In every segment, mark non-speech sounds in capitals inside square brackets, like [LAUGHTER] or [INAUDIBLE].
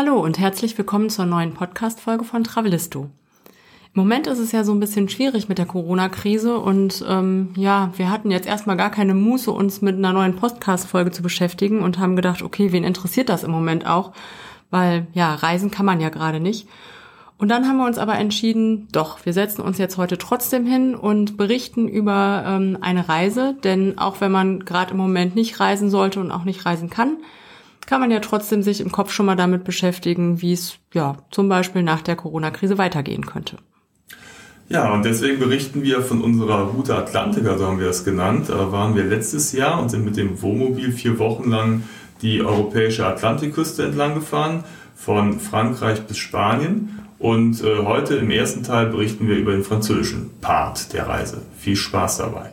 Hallo und herzlich willkommen zur neuen Podcast-Folge von Travelisto. Im Moment ist es ja so ein bisschen schwierig mit der Corona-Krise und ähm, ja, wir hatten jetzt erstmal gar keine Muße, uns mit einer neuen Podcast-Folge zu beschäftigen und haben gedacht, okay, wen interessiert das im Moment auch? Weil ja, reisen kann man ja gerade nicht. Und dann haben wir uns aber entschieden, doch, wir setzen uns jetzt heute trotzdem hin und berichten über ähm, eine Reise, denn auch wenn man gerade im Moment nicht reisen sollte und auch nicht reisen kann, kann man ja trotzdem sich im Kopf schon mal damit beschäftigen, wie es ja zum Beispiel nach der Corona-Krise weitergehen könnte. Ja, und deswegen berichten wir von unserer Route Atlantica, so haben wir es genannt. Da waren wir letztes Jahr und sind mit dem Wohnmobil vier Wochen lang die europäische Atlantikküste entlang gefahren, von Frankreich bis Spanien. Und äh, heute im ersten Teil berichten wir über den französischen Part der Reise. Viel Spaß dabei.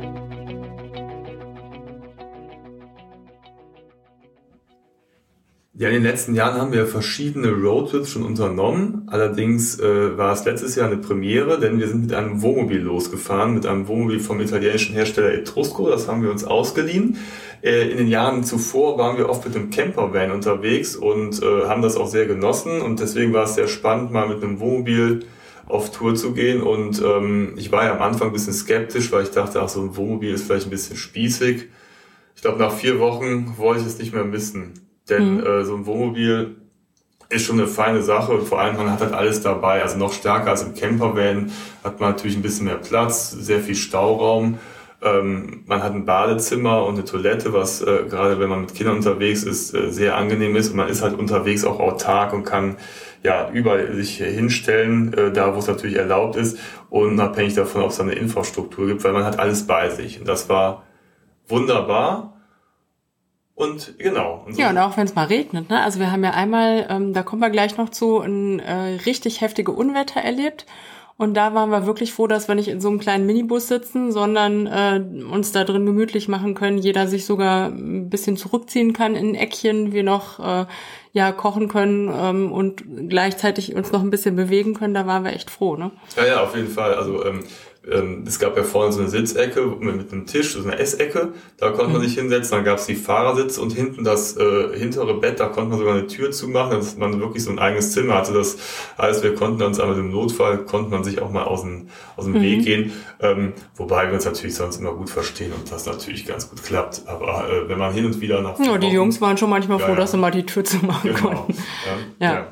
Ja, in den letzten Jahren haben wir verschiedene Roadtrips schon unternommen. Allerdings äh, war es letztes Jahr eine Premiere, denn wir sind mit einem Wohnmobil losgefahren, mit einem Wohnmobil vom italienischen Hersteller Etrusco. Das haben wir uns ausgeliehen. Äh, in den Jahren zuvor waren wir oft mit einem Campervan unterwegs und äh, haben das auch sehr genossen. Und deswegen war es sehr spannend, mal mit einem Wohnmobil auf Tour zu gehen. Und ähm, ich war ja am Anfang ein bisschen skeptisch, weil ich dachte, ach, so ein Wohnmobil ist vielleicht ein bisschen spießig. Ich glaube, nach vier Wochen wollte ich es nicht mehr missen. Denn mhm. äh, so ein Wohnmobil ist schon eine feine Sache und vor allem man hat halt alles dabei. Also noch stärker als im Campervan hat man natürlich ein bisschen mehr Platz, sehr viel Stauraum. Ähm, man hat ein Badezimmer und eine Toilette, was äh, gerade wenn man mit Kindern unterwegs ist, äh, sehr angenehm ist. Und man ist halt unterwegs auch autark und kann ja überall sich hinstellen, äh, da wo es natürlich erlaubt ist, unabhängig davon, ob es eine Infrastruktur gibt, weil man hat alles bei sich. Und das war wunderbar. Und genau. Und so. Ja, und auch wenn es mal regnet. Ne? Also wir haben ja einmal, ähm, da kommen wir gleich noch zu, ein äh, richtig heftige Unwetter erlebt. Und da waren wir wirklich froh, dass wir nicht in so einem kleinen Minibus sitzen, sondern äh, uns da drin gemütlich machen können. Jeder sich sogar ein bisschen zurückziehen kann in ein Eckchen, wir noch äh, ja kochen können ähm, und gleichzeitig uns noch ein bisschen bewegen können. Da waren wir echt froh, ne? Ja, ja, auf jeden Fall. Also ähm, ähm, es gab ja vorne so eine Sitzecke mit einem Tisch, so eine Essecke, da konnte man mhm. sich hinsetzen, dann gab es die Fahrersitz und hinten das äh, hintere Bett, da konnte man sogar eine Tür zumachen, dass man wirklich so ein eigenes Zimmer hatte. Das heißt, wir konnten uns aber im Notfall, konnte man sich auch mal aus dem, aus dem mhm. Weg gehen, ähm, wobei wir uns natürlich sonst immer gut verstehen und das natürlich ganz gut klappt. Aber äh, wenn man hin und wieder nach... Ja, die Jungs waren schon manchmal froh, ja, dass sie mal die Tür zumachen genau. konnten. ja. ja. ja.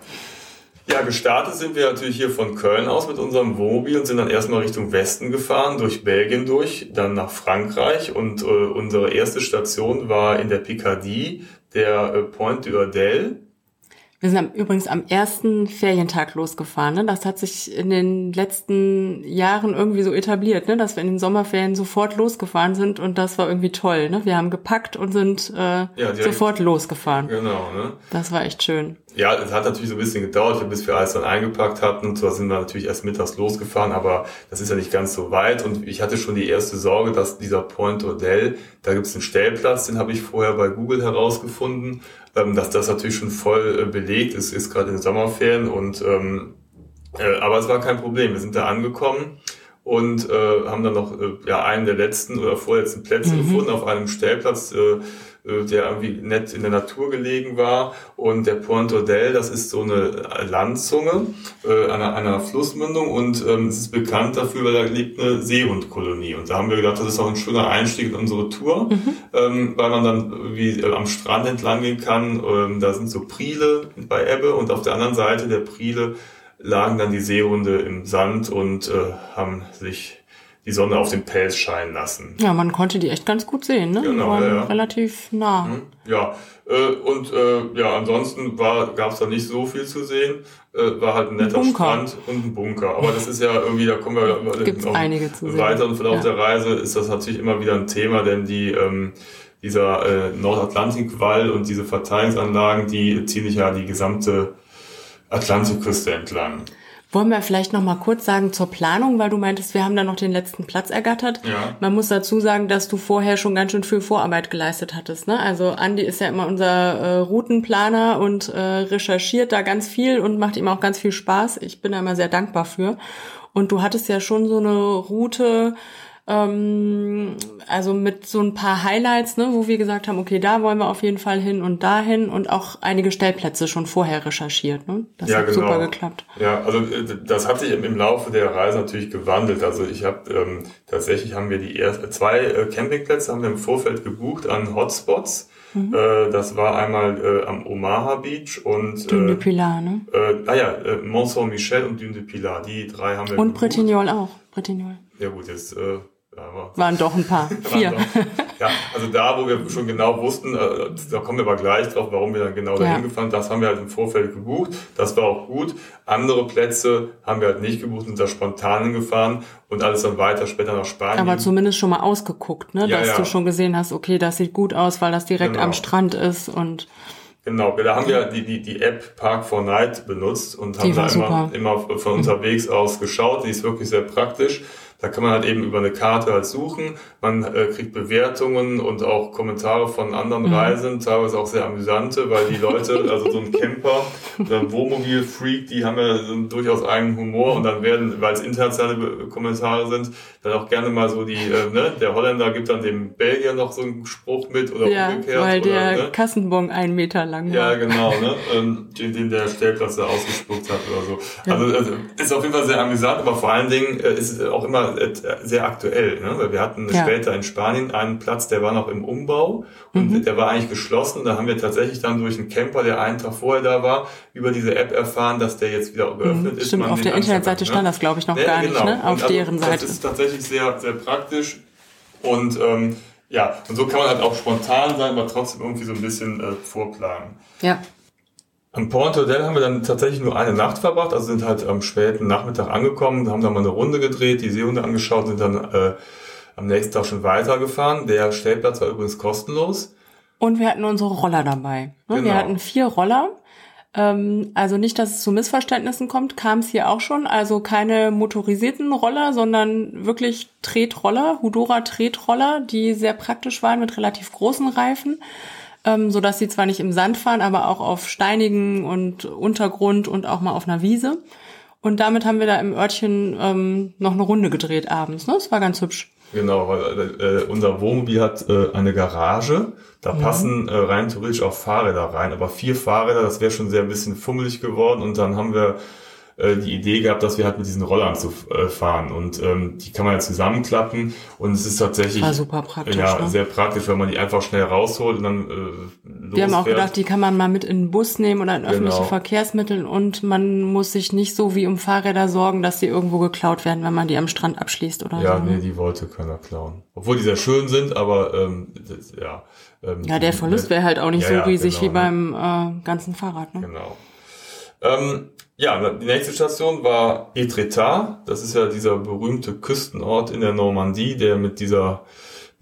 Ja, gestartet sind wir natürlich hier von Köln aus mit unserem Wohnmobil und sind dann erstmal Richtung Westen gefahren, durch Belgien durch, dann nach Frankreich und äh, unsere erste Station war in der Picardie, der äh, Pointe d'Urdel. Wir sind übrigens am ersten Ferientag losgefahren. Ne? Das hat sich in den letzten Jahren irgendwie so etabliert, ne? dass wir in den Sommerferien sofort losgefahren sind und das war irgendwie toll. Ne? Wir haben gepackt und sind äh, ja, sofort losgefahren. Genau. Ne? Das war echt schön. Ja, es hat natürlich so ein bisschen gedauert, bis wir alles dann eingepackt hatten. Und so sind wir natürlich erst mittags losgefahren, aber das ist ja nicht ganz so weit. Und ich hatte schon die erste Sorge, dass dieser Point Hotel, da gibt es einen Stellplatz, den habe ich vorher bei Google herausgefunden, ähm, dass das natürlich schon voll äh, belegt ist, ist gerade in den Sommerferien. Und ähm, äh, aber es war kein Problem, wir sind da angekommen und äh, haben dann noch äh, ja einen der letzten oder vorletzten Plätze mhm. gefunden auf einem Stellplatz, äh, der irgendwie nett in der Natur gelegen war. Und der Pointe del, das ist so eine Landzunge äh, einer, einer Flussmündung und ähm, es ist bekannt dafür, weil da liegt eine Seehundkolonie. Und da haben wir gedacht, das ist auch ein schöner Einstieg in unsere Tour, mhm. ähm, weil man dann wie äh, am Strand entlang gehen kann. Ähm, da sind so Priele bei Ebbe und auf der anderen Seite der Priele lagen dann die Seehunde im Sand und äh, haben sich die Sonne auf den Pelz scheinen lassen. Ja, man konnte die echt ganz gut sehen, ne? Genau, ja, ja. relativ nah. Mhm, ja, äh, und äh, ja, ansonsten gab es da nicht so viel zu sehen. Äh, war halt ein netter ein Strand und ein Bunker. Aber das ist ja irgendwie, da kommen wir Gibt's noch einige zu weiter und Verlauf ja. der Reise ist das natürlich immer wieder ein Thema, denn die ähm, dieser äh, Nordatlantikwall und diese Verteilungsanlagen, die ziehen sich ja die gesamte Atlantikküste entlang. Wollen wir vielleicht noch mal kurz sagen zur Planung, weil du meintest, wir haben da noch den letzten Platz ergattert. Ja. Man muss dazu sagen, dass du vorher schon ganz schön viel Vorarbeit geleistet hattest. Ne? Also Andi ist ja immer unser äh, Routenplaner und äh, recherchiert da ganz viel und macht ihm auch ganz viel Spaß. Ich bin da immer sehr dankbar für. Und du hattest ja schon so eine Route ähm, also mit so ein paar Highlights, ne, wo wir gesagt haben, okay, da wollen wir auf jeden Fall hin und dahin und auch einige Stellplätze schon vorher recherchiert. Ne? Das Ja, hat genau. super geklappt. Ja, also äh, das hat sich im, Laufe der Reise natürlich gewandelt. Also ich habe ähm, tatsächlich haben wir die erst, zwei äh, Campingplätze haben wir im Vorfeld gebucht an Hotspots. Mhm. Äh, das war einmal äh, am Omaha Beach und Dune de äh, Pilar, ne? äh, ah ja, äh, Mont Saint-Michel und Dune de Pilar. Die drei haben wir Und gebucht. Bretignolles auch. Bretignolles. Ja gut, jetzt äh, Waren doch ein paar. Vier. Ja, also da, wo wir schon genau wussten, äh, da kommen wir aber gleich drauf, warum wir dann genau Ja. dahin gefahren, das haben wir halt im Vorfeld gebucht. Das war auch gut. Andere Plätze haben wir halt nicht gebucht, sind da spontan hingefahren und alles dann weiter später nach Spanien. Aber zumindest schon mal ausgeguckt, ne? Ja, Dass ja. du schon gesehen hast, okay, das sieht gut aus, weil das direkt Genau. am Strand ist und Genau, da haben wir die, die, die App Park for Night benutzt und haben da immer, super. immer von unterwegs aus geschaut. Die ist wirklich sehr praktisch. Da kann man halt eben über eine Karte halt suchen. Man äh, kriegt Bewertungen und auch Kommentare von anderen Mhm. Reisenden, teilweise auch sehr amüsante, weil die Leute, [LAUGHS] also so ein Camper oder ein Wohnmobil-Freak, die haben ja so einen durchaus eigenen Humor und dann werden, weil es internationale Kommentare sind, dann auch gerne mal so die, äh, ne, der Holländer gibt dann dem Belgier noch so einen Spruch mit oder ja, umgekehrt. weil oder, der ne? Kassenbon einen Meter lang Ja, war. genau, ne? Ähm, den, den der Stellplatz da ausgespuckt hat oder so. Also, also ist auf jeden Fall sehr amüsant, aber vor allen Dingen äh, ist es auch immer äh, sehr aktuell, ne? Weil wir hatten Ja. später in Spanien einen Platz, der war noch im Umbau und Mhm. der war eigentlich geschlossen. Da haben wir tatsächlich dann durch einen Camper, der einen Tag vorher da war, über diese App erfahren, dass der jetzt wieder geöffnet ist. Mhm. Stimmt, man auf der Internetseite kann, stand das, glaube ich, noch Ja, gar nicht, genau. ne? Und Auf also, deren Seite. Das ist tatsächlich sehr, sehr praktisch. Und ähm, ja, und so kann man halt auch spontan sein, aber trotzdem irgendwie so ein bisschen äh, vorplanen. Ja. Am Port Hotel haben wir dann tatsächlich nur eine Nacht verbracht, also sind halt am späten Nachmittag angekommen, haben dann mal eine Runde gedreht, die Seehunde angeschaut, sind dann äh, am nächsten Tag schon weitergefahren. Der Stellplatz war übrigens kostenlos. Und wir hatten unsere Roller dabei. Ne? Wir Genau. hatten vier Roller. Ähm, also nicht, dass es zu Missverständnissen kommt, kam es hier auch schon. Also keine motorisierten Roller, sondern wirklich Tretroller, Hudora Tretroller, die sehr praktisch waren mit relativ großen Reifen, ähm, so dass sie zwar nicht im Sand fahren, aber auch auf steinigen und Untergrund und auch mal auf einer Wiese. Und damit haben wir da im Örtchen ähm, noch eine Runde gedreht abends. Ne? Das war ganz hübsch. Genau, weil äh, unser Wohnmobil hat äh, eine Garage. Da passen äh, rein theoretisch auch Fahrräder rein, aber vier Fahrräder, das wäre schon sehr ein bisschen fummelig geworden. Und dann haben wir äh, die Idee gehabt, dass wir halt mit diesen Rollern zu äh, fahren. Und ähm, die kann man ja zusammenklappen. Und es ist tatsächlich War super praktisch, ja, ne? sehr praktisch, wenn man die einfach schnell rausholt und dann äh, Wir haben auch losfährt. gedacht, die kann man mal mit in den Bus nehmen oder in öffentliche Genau. Verkehrsmittel und man muss sich nicht so wie um Fahrräder sorgen, dass die irgendwo geklaut werden, wenn man die am Strand abschließt oder Ja, so. nee, ne? die wollte keiner klauen. Obwohl die sehr schön sind, aber ähm, das, ja. Ähm, Ja, der Verlust wäre halt auch nicht Ja, so ja, riesig genau, wie ne? beim äh, ganzen Fahrrad. Ne? Genau. Ähm, ja, die nächste Station war Etretat. Das ist ja dieser berühmte Küstenort in der Normandie, der mit dieser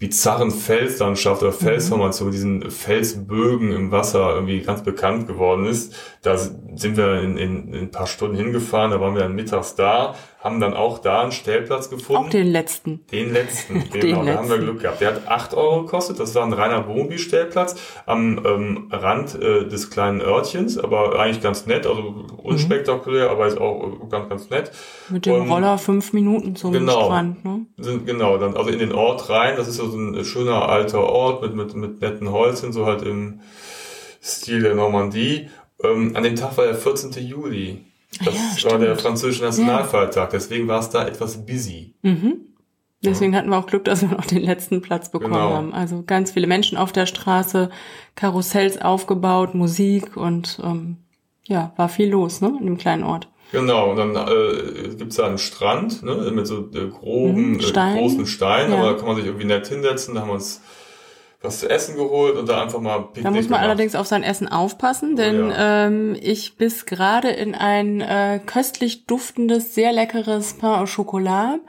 bizarren Felslandschaft oder Felsformation, diesen Felsbögen im Wasser irgendwie ganz bekannt geworden ist. Da sind wir in, in, in ein paar Stunden hingefahren, da waren wir dann mittags da, haben dann auch da einen Stellplatz gefunden. Auch den letzten. Den letzten, [LAUGHS] genau, da haben wir letzten. Glück gehabt. Der hat 8 Euro gekostet, das war ein reiner Wohnmobilstellplatz am ähm, Rand äh, des kleinen Örtchens, aber eigentlich ganz nett, also unspektakulär, aber ist auch ganz, ganz nett. Mit dem Und Roller fünf Minuten zum Genau. Strand. Ne? Sind, genau, dann also in den Ort rein, das ist so ein schöner alter Ort mit, mit, mit netten Häuschen, so halt im Stil der Normandie. Ähm, an dem Tag war der 14. Juli. Das Ah ja, war stimmt. der französische Nationalfeiertag, deswegen war es da etwas busy. Deswegen hatten wir auch Glück, dass wir noch den letzten Platz bekommen Genau. haben. Also ganz viele Menschen auf der Straße, Karussells aufgebaut, Musik und ähm, ja, war viel los, ne, in dem kleinen Ort. Genau, und dann äh, gibt's da einen Strand ne, mit so äh, groben, Mhm, Stein. äh, großen Steinen, Ja. aber da kann man sich irgendwie nett hinsetzen. Da haben wir uns was zu essen geholt und da einfach mal Picknick Da muss man gemacht. allerdings auf sein Essen aufpassen, denn Oh ja. ähm, ich biss gerade in ein äh, köstlich duftendes, sehr leckeres Pain au Chocolat.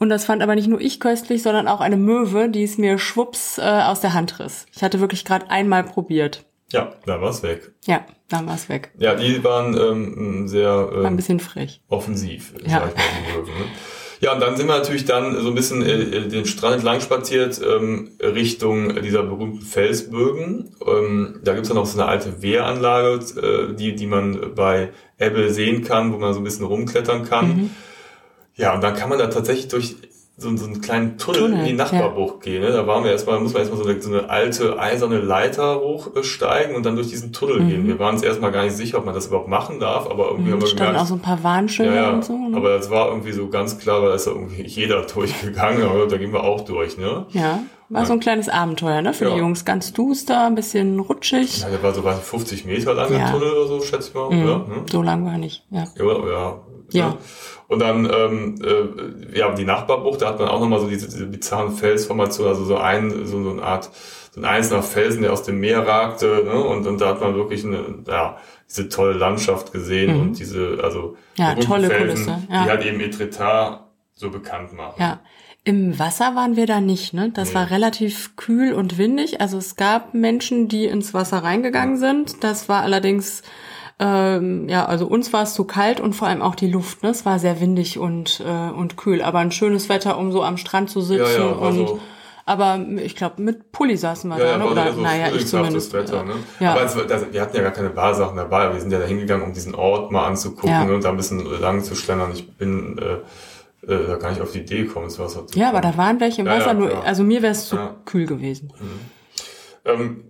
Und das fand aber nicht nur ich köstlich, sondern auch eine Möwe, die es mir schwupps äh, aus der Hand riss. Ich hatte wirklich gerade einmal probiert. Ja, da war's weg. Ja, dann war's weg. Ja, die waren ähm, sehr ähm, War ein bisschen frech. offensiv, Ja. sag ich mal, die Möwen. Ja, und dann sind wir natürlich dann so ein bisschen äh, den Strand entlang spaziert, ähm, Richtung dieser berühmten Felsbögen. Ähm, da gibt's dann noch so eine alte Wehranlage, äh, die, die man bei Ebbe sehen kann, wo man so ein bisschen rumklettern kann. Mhm. Ja, und dann kann man da tatsächlich durch so, so einen kleinen Tunnel, Tunnel, in die Nachbarbucht gehen. Ne? Da waren wir erstmal, muss man erstmal so eine, so eine alte eiserne Leiter hochsteigen und dann durch diesen Tunnel gehen. Wir waren uns erstmal gar nicht sicher, ob man das überhaupt machen darf, aber irgendwie haben Mhm, wir standen gemerkt, auch so ein paar Warnschilder ja, ja, und so. Ne? aber das war irgendwie so ganz klar, weil da ist ja irgendwie jeder [LAUGHS] durchgegangen, aber da gehen wir auch durch, ne? ja, war so ein kleines Abenteuer, ne? Für Ja. die Jungs ganz duster, ein bisschen rutschig. Ja, der war so weiß nicht, 50 Meter lang, der Ja. Tunnel oder so, schätze ich mal, Mhm. oder? Ne? So lang war er nicht, ja. Ja, ja. Ja. Und dann, ähm, äh, ja, die Nachbarbucht, da hat man auch nochmal so diese, diese bizarren Felsformationen, also so ein, so, so eine Art, so ein einzelner Felsen, der aus dem Meer ragte, ne? Und, und da hat man wirklich eine, ja, diese tolle Landschaft gesehen und diese, also, Mhm. Ja, tolle Felsen, Kulisse, ja. die halt eben Etretat so bekannt machen. Ja. Im Wasser waren wir da nicht, ne? Das Nee. war relativ kühl und windig. Also es gab Menschen, die ins Wasser reingegangen sind. Das war allerdings, ähm, ja, also uns war es zu kalt und vor allem auch die Luft, ne? Es war sehr windig und, äh, und kühl. Aber ein schönes Wetter, um so am Strand zu sitzen. Ja, ja, war und, aber ich glaube, mit Pulli saßen wir Ja, da, ja, ne? Oder, so naja, ich zumindest. Wetter, ne? Ja. Aber es, das, wir hatten ja gar keine Barsachen dabei. Wir sind ja da hingegangen, um diesen Ort mal anzugucken Ja. und da ein bisschen lang zu schlendern. Ich bin äh, äh, da gar nicht auf die Idee gekommen, ins Wasser zu Ja, aber kommen. da waren welche im Ja, ja, Wasser, nur, klar. also mir wäre es zu Ja. kühl gewesen. Ähm,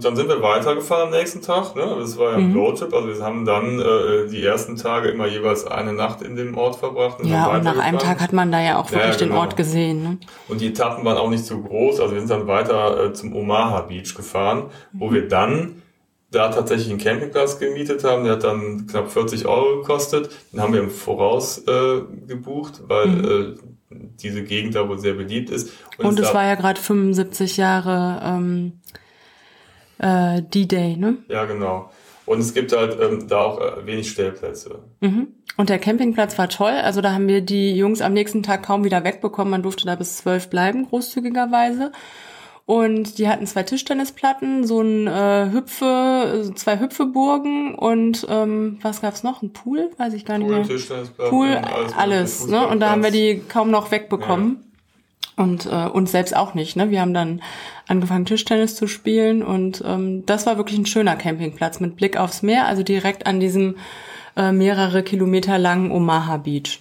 dann sind wir weitergefahren am nächsten Tag. Ne? Das war ja Mhm. ein Roadtrip. Also wir haben dann äh, die ersten Tage immer jeweils eine Nacht in dem Ort verbracht. Und Ja, und nach einem. Tag hat man da ja auch Ja, wirklich den genau. Ort gesehen, ne? Und die Etappen waren auch nicht so groß. Also wir sind dann weiter äh, zum Omaha Beach gefahren, wo Mhm. wir dann da tatsächlich einen Campingplatz gemietet haben. Der hat dann knapp 40 Euro gekostet. Den haben wir im Voraus äh, gebucht, weil Mhm. äh, diese Gegend da wohl sehr beliebt ist. Und es da- war ja gerade 75 Jahre ähm, äh, D-Day, ne? Ja, genau. Und es gibt halt ähm, da auch äh, wenig Stellplätze. Mhm. Und der Campingplatz war toll. Also da haben wir die Jungs am nächsten Tag kaum wieder wegbekommen. Man durfte da bis zwölf bleiben, großzügigerweise. Und die hatten zwei Tischtennisplatten, so ein äh, Hüpfe, zwei Hüpfeburgen und ähm, was gab's noch? Ein Pool? Weiß ich gar nicht Pool, mehr. Tischtennisplatten, Pool, mögliche, alles. Ne? Und da haben wir die kaum noch wegbekommen. Und äh, uns selbst auch nicht. Ne? Wir haben dann angefangen, Tischtennis zu spielen. Und ähm, das war wirklich ein schöner Campingplatz mit Blick aufs Meer, also direkt an diesem äh, mehrere Kilometer langen Omaha Beach.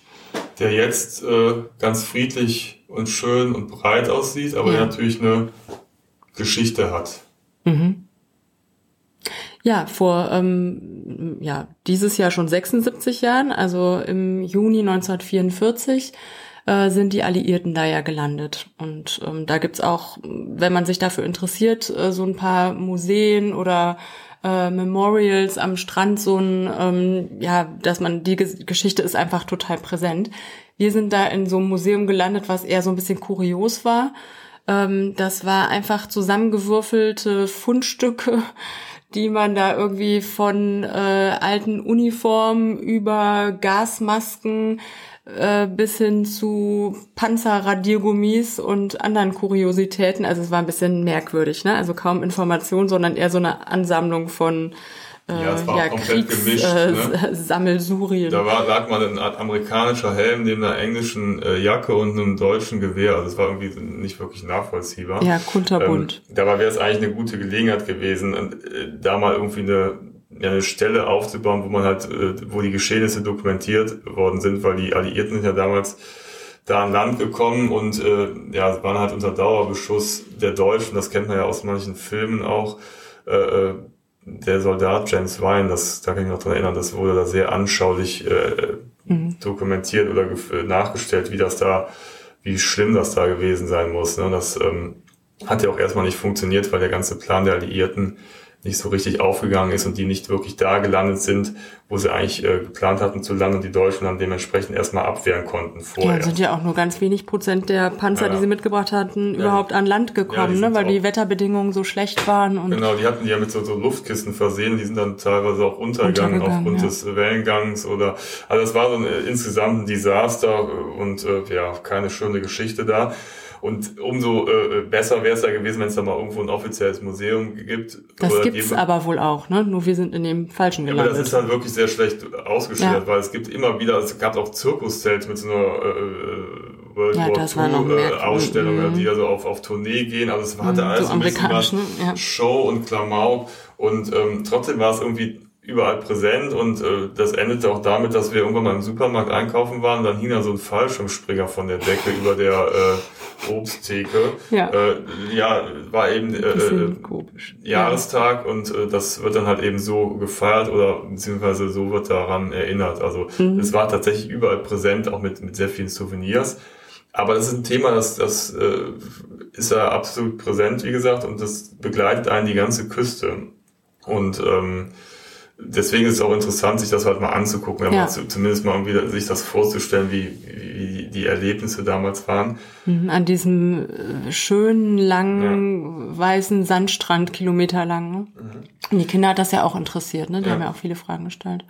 Der jetzt äh, ganz friedlich und schön und breit aussieht, aber Ja. der natürlich eine Geschichte hat. Ja, vor ähm, ja, dieses Jahr schon 76 Jahren, also im Juni 1944, äh, sind die Alliierten da ja gelandet. Und ähm, da gibt's auch, wenn man sich dafür interessiert, äh, so ein paar Museen oder äh, Memorials am Strand, so ein, ähm, ja, dass man, die Ges Geschichte ist einfach total präsent. Wir sind da in so einem Museum gelandet, was eher so ein bisschen kurios war. Ähm, das war einfach zusammengewürfelte Fundstücke, [LAUGHS] die man da irgendwie von äh, alten Uniformen über Gasmasken äh, bis hin zu Panzerradiergummis und anderen Kuriositäten. Also es war ein bisschen merkwürdig, ne? Also kaum Information, sondern eher so eine Ansammlung von äh, Ja, es war auch komplett gemischt, äh, ne? [LAUGHS] Sammelsurien. Da war, lag mal ein amerikanischer Helm neben einer englischen äh, Jacke und einem deutschen Gewehr. Also es war irgendwie nicht wirklich nachvollziehbar. Ja, kunterbunt. Ähm, dabei wäre es eigentlich eine gute Gelegenheit gewesen, äh, da mal irgendwie eine, ja, eine Stelle aufzubauen, wo man halt, äh, wo die Geschehnisse dokumentiert worden sind, weil die Alliierten sind ja damals da an Land gekommen und äh, ja, waren halt unter Dauerbeschuss der Deutschen, das kennt man ja aus manchen Filmen auch. Äh, äh, der Soldat James Ryan, das, da kann ich mich noch dran erinnern, das wurde da sehr anschaulich äh, dokumentiert oder äh, nachgestellt, wie das da, wie schlimm das da gewesen sein muss. Ne? Das ähm, hat ja auch erstmal nicht funktioniert, weil der ganze Plan der Alliierten nicht so richtig aufgegangen ist und die nicht wirklich da gelandet sind, wo sie eigentlich äh, geplant hatten zu landen und die Deutschen dann dementsprechend erstmal abwehren konnten Ja, vorher. sind ja auch nur ganz wenig Prozent der Panzer, Ja, ja. die sie mitgebracht hatten, überhaupt an Land Ja, gekommen, ne? weil die Wetterbedingungen so schlecht waren. Und Genau, die hatten die ja mit so, so Luftkissen versehen, die sind dann teilweise auch untergegangen, Untergegangen, aufgrund ja. des Wellengangs oder also es war so ein, insgesamt ein Desaster und äh, ja, keine schöne Geschichte da. Und umso äh, besser wäre es ja gewesen, wenn es da mal irgendwo ein offizielles Museum gibt. Das gibt's aber wohl auch, ne? Nur wir sind in dem falschen gelandet. aber das ist halt wirklich sehr schlecht ausgestellt, ja. weil es gibt immer wieder, es gab auch Zirkuszelte mit so einer äh, World ja, War II äh, Ausstellung, mhm. die also auf, auf Tournee gehen. Also es hatte mhm, alles so ein bisschen was ne? ja. Show und Klamauk. Und ähm, trotzdem war es irgendwie überall präsent und äh, das endete auch damit, dass wir irgendwann mal im Supermarkt einkaufen waren, dann hing da so ein Fallschirmspringer von der Decke über der äh, Obsttheke. Ja. Äh, ja, war eben äh, äh Jahrestag ja. und äh, das wird dann halt eben so gefeiert oder beziehungsweise so wird daran erinnert. Also mhm. es war tatsächlich überall präsent, auch mit, mit sehr vielen Souvenirs. Aber das ist ein Thema, das, das äh, ist ja absolut präsent, wie gesagt, und das begleitet einen die ganze Küste. Und ähm, deswegen ist es auch interessant, sich das halt mal anzugucken, ja. zumindest mal irgendwie sich das vorzustellen, wie, wie die Erlebnisse damals waren. Mhm, an diesem äh, schönen, langen, ja. weißen Sandstrand, Kilometer lang. Ne? Mhm. Die Kinder hat das ja auch interessiert, ne? Die ja. haben ja auch viele Fragen gestellt.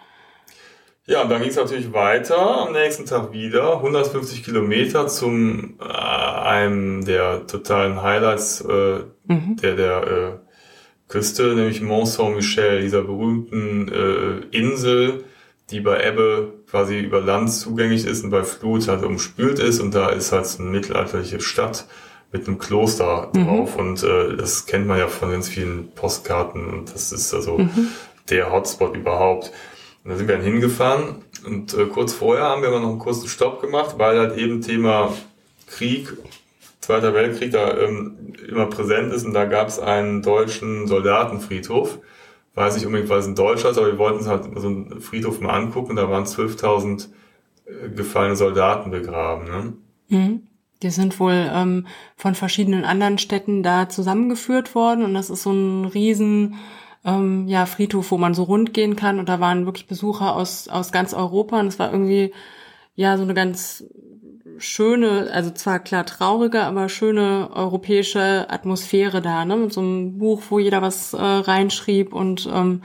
Ja, und dann ging es natürlich weiter am nächsten Tag wieder, 150 Kilometer zum äh, einem der totalen Highlights äh, mhm. der der äh, Küste, nämlich Mont Saint-Michel, dieser berühmten äh, Insel, die bei Ebbe quasi über Land zugänglich ist und bei Flut halt umspült ist und da ist halt eine mittelalterliche Stadt mit einem Kloster mhm. drauf und äh, das kennt man ja von ganz vielen Postkarten und das ist also mhm. der Hotspot überhaupt. Und da sind wir dann hingefahren und äh, kurz vorher haben wir aber noch einen kurzen Stopp gemacht, weil halt eben Thema Krieg Zweiter Weltkrieg da ähm, immer präsent ist und da gab es einen deutschen Soldatenfriedhof. Weiß nicht unbedingt, weil es ein Deutscher ist, aber wir wollten uns halt so einen Friedhof mal angucken. Da waren 12.000 äh, gefallene Soldaten begraben. Ne? Mhm. Die sind wohl ähm, von verschiedenen anderen Städten da zusammengeführt worden und das ist so ein riesen ähm, ja, Friedhof, wo man so rund gehen kann und da waren wirklich Besucher aus, aus ganz Europa und es war irgendwie ja so eine ganz schöne, also zwar klar traurige, aber schöne europäische Atmosphäre da, ne? Mit so einem Buch, wo jeder was äh, reinschrieb und ähm,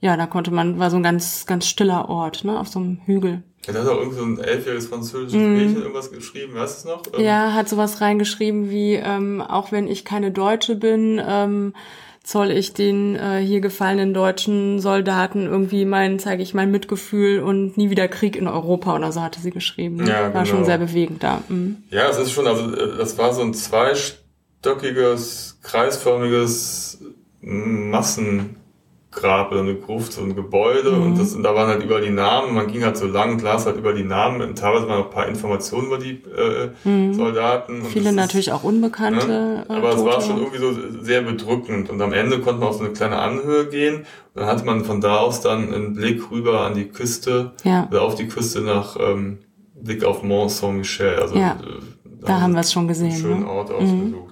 ja, da konnte man, war so ein ganz, ganz stiller Ort, ne, auf so einem Hügel. Ja, da hat auch irgend so ein elfjähriges französisches mm. Mädchen irgendwas geschrieben, weißt du es noch? Ähm, ja, hat sowas reingeschrieben wie, ähm, auch wenn ich keine Deutsche bin, ähm, zoll ich den äh, hier gefallenen deutschen Soldaten irgendwie mein, zeige ich mein Mitgefühl und nie wieder Krieg in Europa oder so hatte sie geschrieben. Ja, war genau. schon sehr bewegend da. Mhm. Ja, es ist schon, also äh, das war so ein zweistöckiges, kreisförmiges Massen Grab oder eine Gruft, so ein Gebäude mhm. und, das, und da waren halt überall die Namen, man ging halt so lang las halt über die Namen und teilweise waren noch ein paar Informationen über die äh, mhm. Soldaten. Viele natürlich ist, auch Unbekannte. Ne? Aber Tote. es war schon irgendwie so sehr bedrückend und am Ende konnte man auf so eine kleine Anhöhe gehen und dann hatte man von da aus dann einen Blick rüber an die Küste ja. oder auf die Küste nach ähm, Blick auf Mont Saint-Michel. Also ja. Äh, da haben wir es schon gesehen. Schönen ne? Ort ausgesucht. Mhm.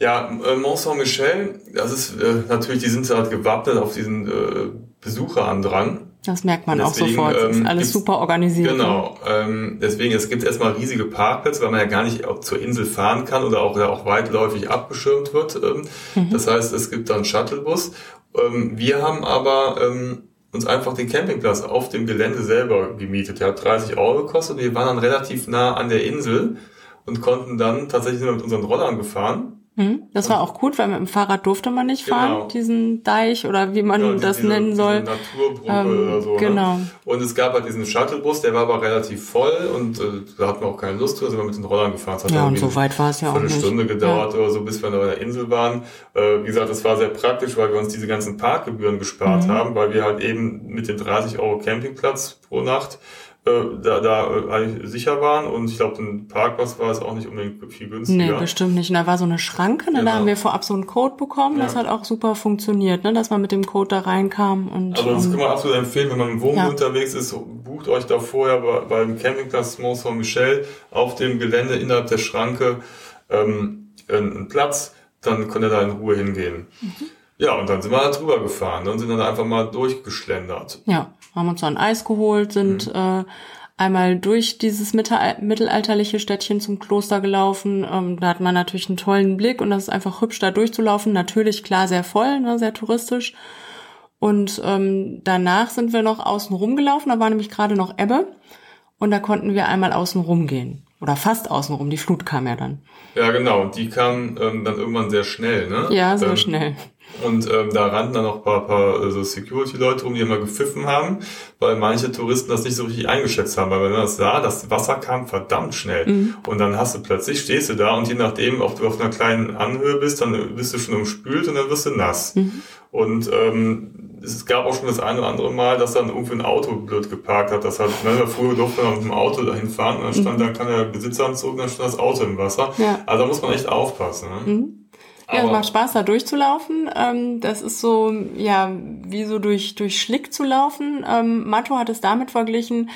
Ja, äh, Mont Saint-Michel, das ist äh, natürlich, die sind halt gewappnet auf diesen äh, Besucherandrang. Das merkt man deswegen, auch sofort. Das ist ähm, alles super organisiert. Genau. Ähm, deswegen, es gibt erstmal riesige Parkplätze, weil man ja gar nicht zur Insel fahren kann oder auch, auch weitläufig abgeschirmt wird. Ähm, mhm. Das heißt, es gibt da einen Shuttlebus. Ähm, wir haben aber ähm, uns einfach den Campingplatz auf dem Gelände selber gemietet. Der hat 30 Euro gekostet. Wir waren dann relativ nah an der Insel und konnten dann tatsächlich mit unseren Rollern gefahren hm, das war auch gut, weil mit dem Fahrrad durfte man nicht fahren, genau. diesen Deich oder wie man ja, das diese, nennen soll. Naturbrücke ähm, oder so. Ne? Genau. Ne? Und es gab halt diesen Shuttlebus, der war aber relativ voll und äh, da hatten wir auch keine Lust zu, sind wir mit den Rollern gefahren. Es hat ja, und so weit war es ja auch nicht. Eine Stunde gedauert ja. oder so, bis wir an der Insel waren. Äh, wie gesagt, das war sehr praktisch, weil wir uns diese ganzen Parkgebühren gespart mhm. haben, weil wir halt eben mit den 30 Euro Campingplatz pro Nacht äh, da, da äh, sicher waren und ich glaube, ein Parkplatz war es auch nicht unbedingt viel günstiger. Nee, bestimmt nicht. Und da war so eine Schranke, ne? Genau. da haben wir vorab so einen Code bekommen, ja. das hat auch super funktioniert, ne? dass man mit dem Code da reinkam. Und, also das um, kann man absolut empfehlen, wenn man im Wohnmobil ja. unterwegs ist, bucht euch da vorher bei, beim Campingplatz Mont Saint-Michel auf dem Gelände innerhalb der Schranke ähm, einen Platz, dann könnt ihr da in Ruhe hingehen. Mhm. Ja, und dann sind wir da drüber gefahren und sind dann einfach mal durchgeschlendert. Ja, haben uns dann Eis geholt, sind mhm. äh, einmal durch dieses mittelalterliche Städtchen zum Kloster gelaufen. Ähm, da hat man natürlich einen tollen Blick und das ist einfach hübsch da durchzulaufen. Natürlich klar sehr voll, ne, sehr touristisch. Und ähm, danach sind wir noch außen rumgelaufen, da war nämlich gerade noch Ebbe und da konnten wir einmal außen rumgehen. Oder fast außenrum. Die Flut kam ja dann. Ja, genau. Die kam ähm, dann irgendwann sehr schnell, ne? Ja, sehr ähm, schnell. Und ähm, da rannten dann noch ein paar, paar äh, so Security-Leute rum, die immer gepfiffen haben, weil manche Touristen das nicht so richtig eingeschätzt haben. Weil wenn man das sah, das Wasser kam verdammt schnell. Mhm. Und dann hast du plötzlich, stehst du da und je nachdem, ob du auf einer kleinen Anhöhe bist, dann bist du schon umspült und dann wirst du nass. Mhm. Und ähm, es gab auch schon das eine oder andere Mal, dass dann irgendwie ein Auto blöd geparkt hat. Das hat, ne, früher durfte man mit dem Auto dahin fahren und dann stand, mhm. dann kann der Besitzer am Zug, dann stand das Auto im Wasser. Ja. Also da muss man echt aufpassen. Ne? Mhm. Ja, es macht Spaß, da durchzulaufen. Ähm, das ist so, ja, wie so durch, durch Schlick zu laufen. Ähm, Matto hat es damit verglichen,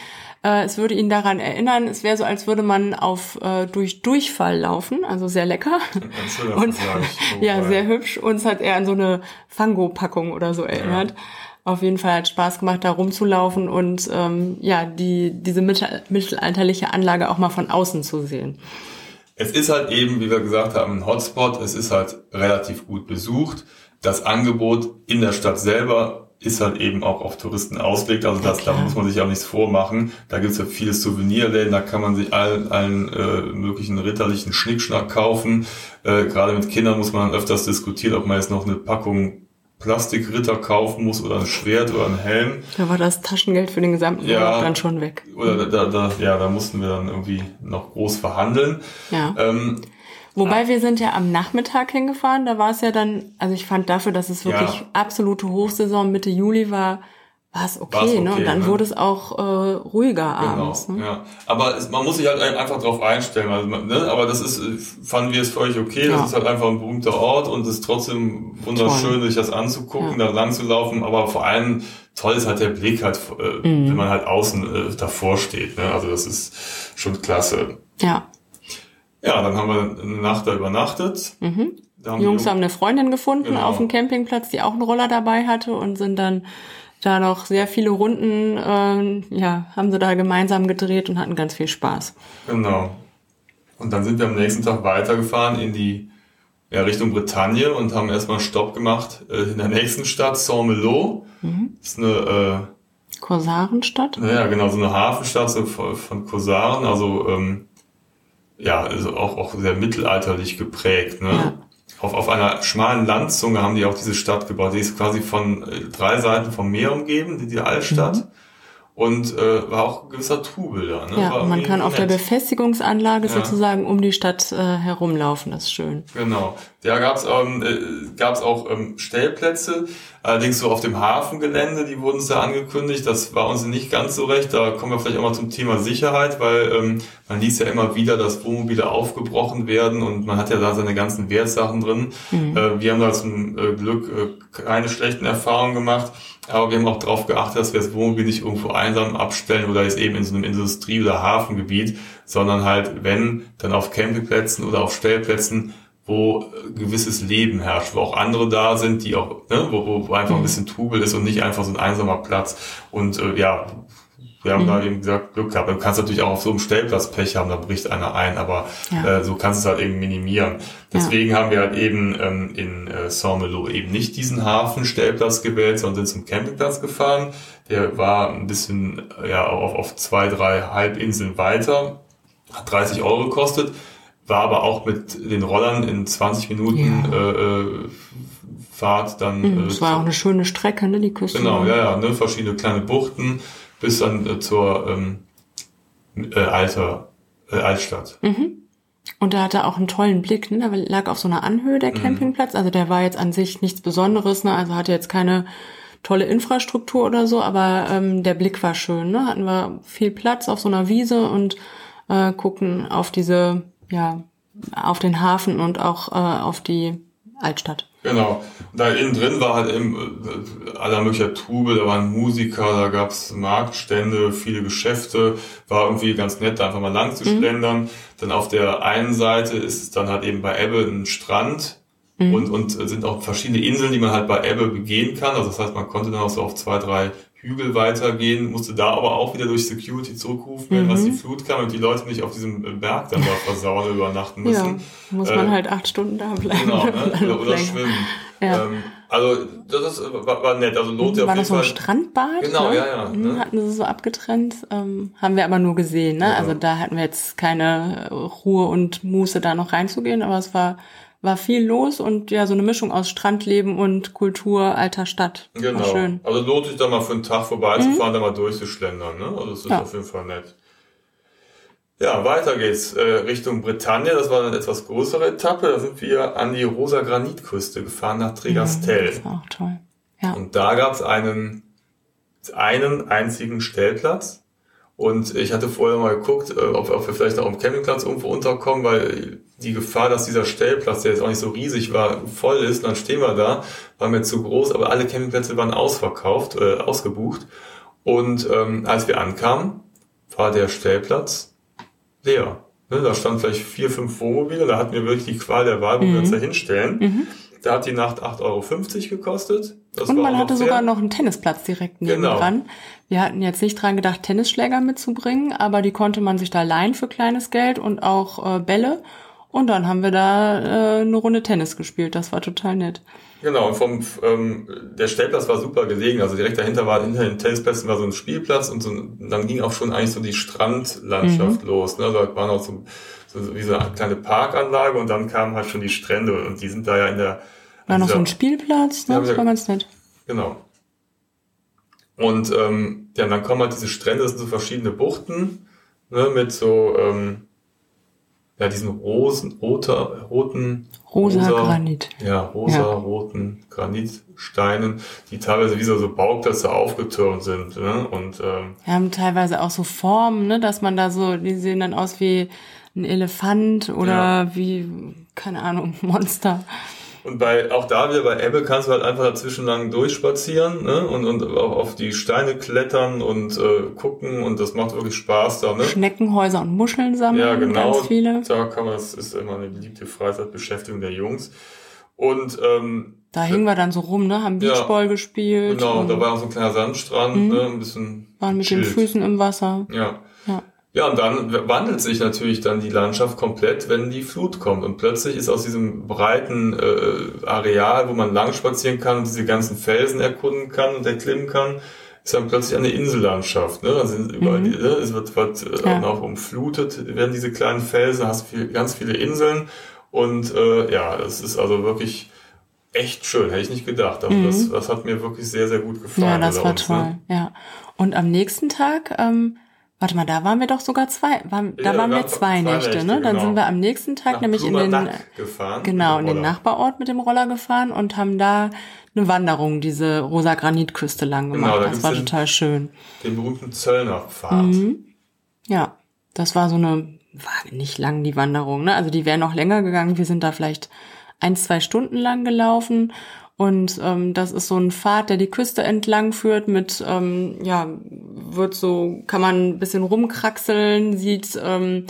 äh, es würde ihn daran erinnern, es wäre so, als würde man auf äh, durch Durchfall laufen, also sehr lecker. Und, ja, sehr hübsch. Uns hat er an so eine Fango-Packung oder so erinnert. Ja. Auf jeden Fall hat Spaß gemacht, da rumzulaufen und ähm, ja, die, diese mittelalterliche Anlage auch mal von außen zu sehen. Es ist halt eben, wie wir gesagt haben, ein Hotspot. Es ist halt relativ gut besucht. Das Angebot in der Stadt selber ist halt eben auch auf Touristen ausgelegt. Also das, da muss man sich auch nichts vormachen. Da gibt's ja viele Souvenirläden, da kann man sich allen, allen äh, möglichen ritterlichen Schnickschnack kaufen. Äh, Gerade mit Kindern muss man dann öfters diskutieren, ob man jetzt noch eine Packung Plastikritter kaufen muss oder ein Schwert oder ein Helm. Da war das Taschengeld für den gesamten ja, Urlaub dann schon weg. Oder da, da, ja, da mussten wir dann irgendwie noch groß verhandeln. Ja. Ähm, Wobei wir sind ja am Nachmittag hingefahren, da war es ja dann, also ich fand dafür, dass es wirklich ja. absolute Hochsaison Mitte Juli war, war es okay, okay, ne? Und dann ne? wurde es auch äh, ruhiger genau, abends. Ne? Ja, aber es, man muss sich halt einfach drauf einstellen. Also, ne? Aber das ist, fanden wir es für euch okay. Ja. Das ist halt einfach ein berühmter Ort und es ist trotzdem wunderschön, Toll. sich das anzugucken, ja. da lang zu laufen. Aber vor allem toll ist halt der Blick halt, äh, mhm. wenn man halt außen äh, davor steht. Ne? Also das ist schon klasse. Ja. Ja, dann haben wir eine Nacht da übernachtet. Mhm. Haben die Jungs haben eine Freundin gefunden genau. auf dem Campingplatz, die auch einen Roller dabei hatte und sind dann da noch sehr viele Runden, äh, ja, haben sie da gemeinsam gedreht und hatten ganz viel Spaß. Genau. Und dann sind wir am nächsten Tag weitergefahren in die ja, Richtung Bretagne und haben erstmal Stopp gemacht äh, in der nächsten Stadt, Saint-Malo. Mhm. Das ist eine äh, Korsarenstadt? Ja, genau, so eine Hafenstadt so von Korsaren, also ähm, ja, also auch, auch sehr mittelalterlich geprägt. Ne? Ja auf, auf einer schmalen Landzunge haben die auch diese Stadt gebaut. Die ist quasi von äh, drei Seiten vom Meer umgeben, die, die Altstadt. Mhm und äh, war auch ein gewisser Trubel da. Ne? Ja, man kann auf nett. der Befestigungsanlage ja. sozusagen um die Stadt äh, herumlaufen, das ist schön. Genau. Da gab's ähm, äh, gab's auch ähm, Stellplätze, allerdings so auf dem Hafengelände, die wurden uns da angekündigt. Das war uns nicht ganz so recht. Da kommen wir vielleicht auch mal zum Thema Sicherheit, weil ähm, man liest ja immer wieder, dass Wohnmobile aufgebrochen werden und man hat ja da seine ganzen Wertsachen drin. Mhm. Äh, wir haben da zum äh, Glück äh, keine schlechten Erfahrungen gemacht. Aber wir haben auch darauf geachtet, dass wir das Wohnmobil nicht irgendwo einsam abstellen oder jetzt eben in so einem Industrie- oder Hafengebiet, sondern halt, wenn, dann auf Campingplätzen oder auf Stellplätzen, wo gewisses Leben herrscht, wo auch andere da sind, die auch, ne, wo, wo einfach ein mhm. bisschen Trubel ist und nicht einfach so ein einsamer Platz. Und äh, ja, wir haben mhm. da eben gesagt, Glück gehabt. Du kannst natürlich auch auf so einem Stellplatz Pech haben, da bricht einer ein, aber ja. äh, so kannst du es halt eben minimieren. Deswegen ja. haben wir halt eben ähm, in äh, Saint-Malo eben nicht diesen Hafenstellplatz gewählt, sondern sind zum Campingplatz gefahren. Der war ein bisschen ja auf, auf zwei, drei Halbinseln weiter, hat 30 Euro gekostet, war aber auch mit den Rollern in 20 Minuten ja. äh, äh, Fahrt dann. Mhm, es äh, war auch eine schöne Strecke, ne, die Küste. Genau, ja, ja, ne, verschiedene kleine Buchten bis dann äh, zur ähm, äh, Alter, äh, Altstadt. Mhm. Und da hatte er auch einen tollen Blick, ne? Da lag auf so einer Anhöhe der mhm. Campingplatz. Also der war jetzt an sich nichts Besonderes, ne? Also hatte jetzt keine tolle Infrastruktur oder so, aber ähm, der Blick war schön, ne? Hatten wir viel Platz auf so einer Wiese und äh, gucken auf diese, ja, auf den Hafen und auch äh, auf die Altstadt. Genau. Und da innen drin war halt eben äh, aller möglicher Trubel, da waren Musiker, da gab's Marktstände, viele Geschäfte, war irgendwie ganz nett, da einfach mal lang zu mhm. schlendern. Dann auf der einen Seite ist es dann halt eben bei Ebbe ein Strand mhm. und, und sind auch verschiedene Inseln, die man halt bei Ebbe begehen kann. Also das heißt, man konnte dann auch so auf zwei, drei Hügel weitergehen, musste da aber auch wieder durch Security zurückrufen, wenn mhm. was die Flut kam und die Leute nicht auf diesem Berg dann da [LAUGHS] versauen übernachten müssen. Ja, muss man äh, halt acht Stunden da bleiben. Genau, ne? [LAUGHS] oder, oder schwimmen. Ja. Ähm, also das ist, war, war nett, also lohnt sich War auf noch jeden so ein. Strandbad? Genau, ne? ja, ja, Mhm, ne? Hatten sie so abgetrennt. Ähm, haben wir aber nur gesehen. Ne? Ja. Also da hatten wir jetzt keine Ruhe und Muße, da noch reinzugehen. Aber es war, war viel los und ja, so eine Mischung aus Strandleben und Kultur alter Stadt. Genau. War schön. Mhm. Also lohnt sich da mal für einen Tag vorbeizufahren, da mal durchzuschlendern. Ne? Also das ist Ja. auf jeden Fall nett. Ja, weiter geht's äh, Richtung Bretagne. Das war eine etwas größere Etappe. Da sind wir an die Rosa Granitküste gefahren nach Tregastel. Das war auch toll. Ja. Und da gab's einen, einen einzigen Stellplatz. Und ich hatte vorher mal geguckt, äh, ob, ob wir vielleicht auch am Campingplatz irgendwo unterkommen, weil die Gefahr, dass dieser Stellplatz, der jetzt auch nicht so riesig war, voll ist, und dann stehen wir da, war mir zu groß, aber alle Campingplätze waren ausverkauft, äh, ausgebucht. Und ähm, als wir ankamen, war der Stellplatz leer. Ne, da standen vielleicht vier, fünf Wohnmobile, da hatten wir wirklich die Qual der Wahl, wo wir uns da hinstellen. Da hat die Nacht 8,50 Euro gekostet. Das Und man hatte noch fair. sogar noch einen Tennisplatz direkt Genau. Wir hatten jetzt nicht dran gedacht, Tennisschläger mitzubringen, aber die konnte man sich da leihen für kleines Geld und auch äh, Bälle. Und dann haben wir da äh, eine Runde Tennis gespielt. Das war total nett. Genau, und vom, ähm, der Stellplatz war super gelegen. Also direkt dahinter war, hinter den Tennisplätzen war so ein Spielplatz und, so, und dann ging auch schon eigentlich so die Strandlandschaft Mhm. los. Ne? Da waren auch so, so wie so eine kleine Parkanlage und dann kamen halt schon die Strände und die sind da ja in der. War noch so ein Spielplatz, ne? Ja, das war ganz nett. Genau. Und ähm, ja, dann kommen halt diese Strände, das sind so verschiedene Buchten, ne, mit so ähm, ja, diesen rosen, roter, roten, Rosa, Granit. ja, rosa, Ja. roten Granitsteinen, die teilweise wie so, so Bauplätze aufgetürmt sind. Ne? Und ähm, Wir haben teilweise auch so Formen, ne, dass man da so, die sehen dann aus wie ein Elefant oder Ja. wie, keine Ahnung, [LAUGHS] Monster. Und bei, auch da wieder bei Ebbe kannst du halt einfach dazwischen lang durchspazieren ne? und, und auch auf die Steine klettern und äh, gucken und das macht wirklich Spaß da. Ne? Schneckenhäuser und Muscheln sammeln, Ja, genau. ganz viele. Da kann man, das ist immer eine beliebte Freizeitbeschäftigung der Jungs. Und ähm, Da hingen wir dann so rum, ne, haben Ja. Beachball gespielt. genau, da war auch so ein kleiner Sandstrand, Mhm. ne, ein bisschen waren mit den chillt. Füßen im Wasser. Ja. Ja. Und dann wandelt sich natürlich dann die Landschaft komplett, wenn die Flut kommt. Und plötzlich ist aus diesem breiten äh, Areal, wo man lang spazieren kann und diese ganzen Felsen erkunden kann und erklimmen kann, ist dann plötzlich eine Insellandschaft. Ne? Da sind überall, Mhm. die, ne? es wird, wird äh, Ja. auch umflutet, werden diese kleinen Felsen, hast viel, ganz viele Inseln. Und äh, ja, das ist also wirklich echt schön, hätte ich nicht gedacht. Also das, das hat mir wirklich sehr, sehr gut gefallen. Mhm. Ja, das war uns, toll. Ne? Ja. Und am nächsten Tag, ähm, warte mal, da waren wir doch sogar zwei, waren, da Ja, waren wir zwei zwei Nächte, Nächte, ne? Dann genau. sind wir am nächsten Tag Nach nämlich in den, gefahren. genau, in den. Nachbarort mit dem Roller gefahren und haben da eine Wanderung, diese rosa Granitküste lang Genau, gemacht. da das war den- total schön. Den berühmten Zöllnerpfad. Mhm. Ja, das war so eine, war nicht lang die Wanderung, ne? Also die wäre noch länger gegangen. Wir sind da vielleicht ein, zwei Stunden lang gelaufen. Und ähm, das ist so ein Pfad, der die Küste entlang führt mit, ähm, ja, wird so, kann man ein bisschen rumkraxeln, sieht ähm,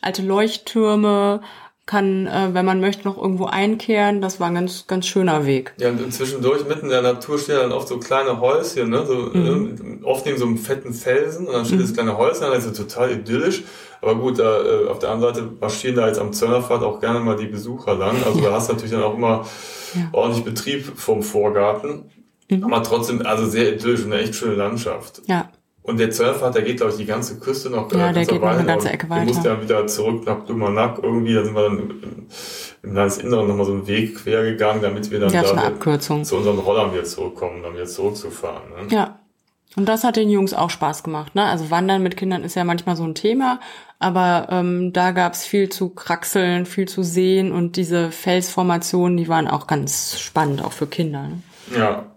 alte Leuchttürme, kann, äh, wenn man möchte, noch irgendwo einkehren. Das war ein ganz, ganz schöner Weg. Ja, und zwischendurch mitten in der Natur stehen dann oft so kleine Häuschen, ne? so, Mhm. äh, oft neben so einem fetten Felsen und dann steht das kleine Häuschen, das ist so total idyllisch. Aber gut, da, äh, auf der anderen Seite marschieren da jetzt am Zöllnerpfad auch gerne mal die Besucher lang. Also da hast du natürlich dann auch immer ordentlich Betrieb vom Vorgarten. Mhm. Aber trotzdem, also sehr idyllisch und eine echt schöne Landschaft. Ja, Und der Zöllnerpfad, der geht, glaube ich, die ganze Küste noch. Ja, äh, der geht noch eine weiter. ganze Ecke Du musst weiter. ja wieder zurück nach Plumernack irgendwie, da sind wir dann im, Landesinneren nochmal so einen Weg quer gegangen, damit wir dann da eine zu unseren Rollern wieder zurückkommen, um dann wieder zurückzufahren. Ne? Ja. Und das hat den Jungs auch Spaß gemacht. Ne? Also Wandern mit Kindern ist ja manchmal so ein Thema, aber ähm, da gab's viel zu kraxeln, viel zu sehen und diese Felsformationen, die waren auch ganz spannend, auch für Kinder. Ne? Ja.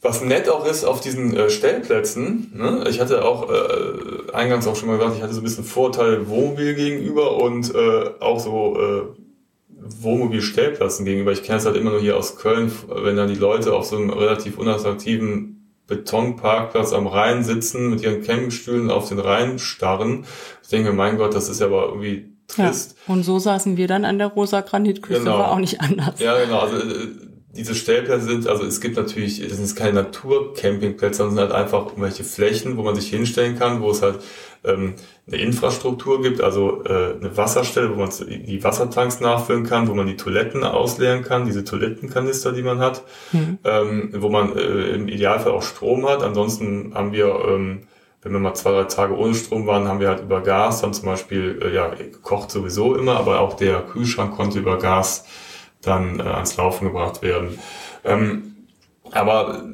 Was nett auch ist auf diesen äh, Stellplätzen, ne? ich hatte auch äh, eingangs auch schon mal gesagt, ich hatte so ein bisschen Vorteil Wohnmobil gegenüber und äh, auch so äh, Wohnmobil-Stellplätzen gegenüber. Ich kenne es halt immer nur hier aus Köln, wenn dann die Leute auf so einem relativ unattraktiven Betonparkplatz am Rhein sitzen, mit ihren Campingstühlen auf den Rhein starren. Ich denke, mein Gott, das ist ja aber irgendwie Ja. trist. Und so saßen wir dann an der rosa Granitküste, Genau. war auch nicht anders. Ja, genau. Also äh, diese Stellplätze sind, also es gibt natürlich, es sind keine Naturcampingplätze, sondern sind halt einfach irgendwelche Flächen, wo man sich hinstellen kann, wo es halt ähm, eine Infrastruktur gibt, also äh, eine Wasserstelle, wo man die Wassertanks nachfüllen kann, wo man die Toiletten ausleeren kann, diese Toilettenkanister, die man hat, mhm. ähm, wo man äh, im Idealfall auch Strom hat. Ansonsten haben wir ähm, wenn wir mal zwei, drei Tage ohne Strom waren, haben wir halt über Gas dann zum Beispiel, äh, ja, gekocht sowieso immer, aber auch der Kühlschrank konnte über Gas dann äh, ans Laufen gebracht werden. Ähm, aber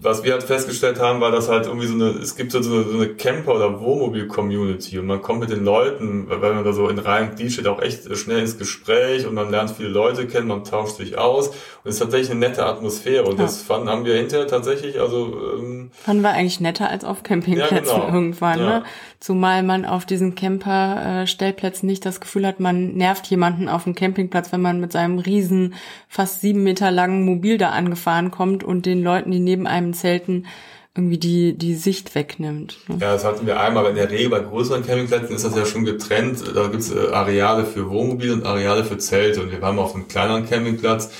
was wir halt festgestellt haben, war, dass halt irgendwie so eine, es gibt so eine, so eine Camper- oder Wohnmobil-Community und man kommt mit den Leuten, weil man da so in Reihen Glied steht, auch echt schnell ins Gespräch und man lernt viele Leute kennen, man tauscht sich aus und es ist tatsächlich eine nette Atmosphäre und ja. das fanden, haben wir hinterher tatsächlich, also ähm, fanden wir eigentlich netter als auf Campingplätzen ja, genau. irgendwann, ja. ne? Zumal man auf diesen Camper-Stellplätzen nicht das Gefühl hat, man nervt jemanden auf dem Campingplatz, wenn man mit seinem riesen, fast sieben Meter langen Mobil da angefahren kommt und den Leuten, die neben einem Zelten irgendwie die, die Sicht wegnimmt. Ne? Ja, das hatten wir einmal, aber in der Regel bei größeren Campingplätzen ist das ja schon getrennt. Da gibt's äh, Areale für Wohnmobile und Areale für Zelte. Und wir waren auf einem kleineren Campingplatz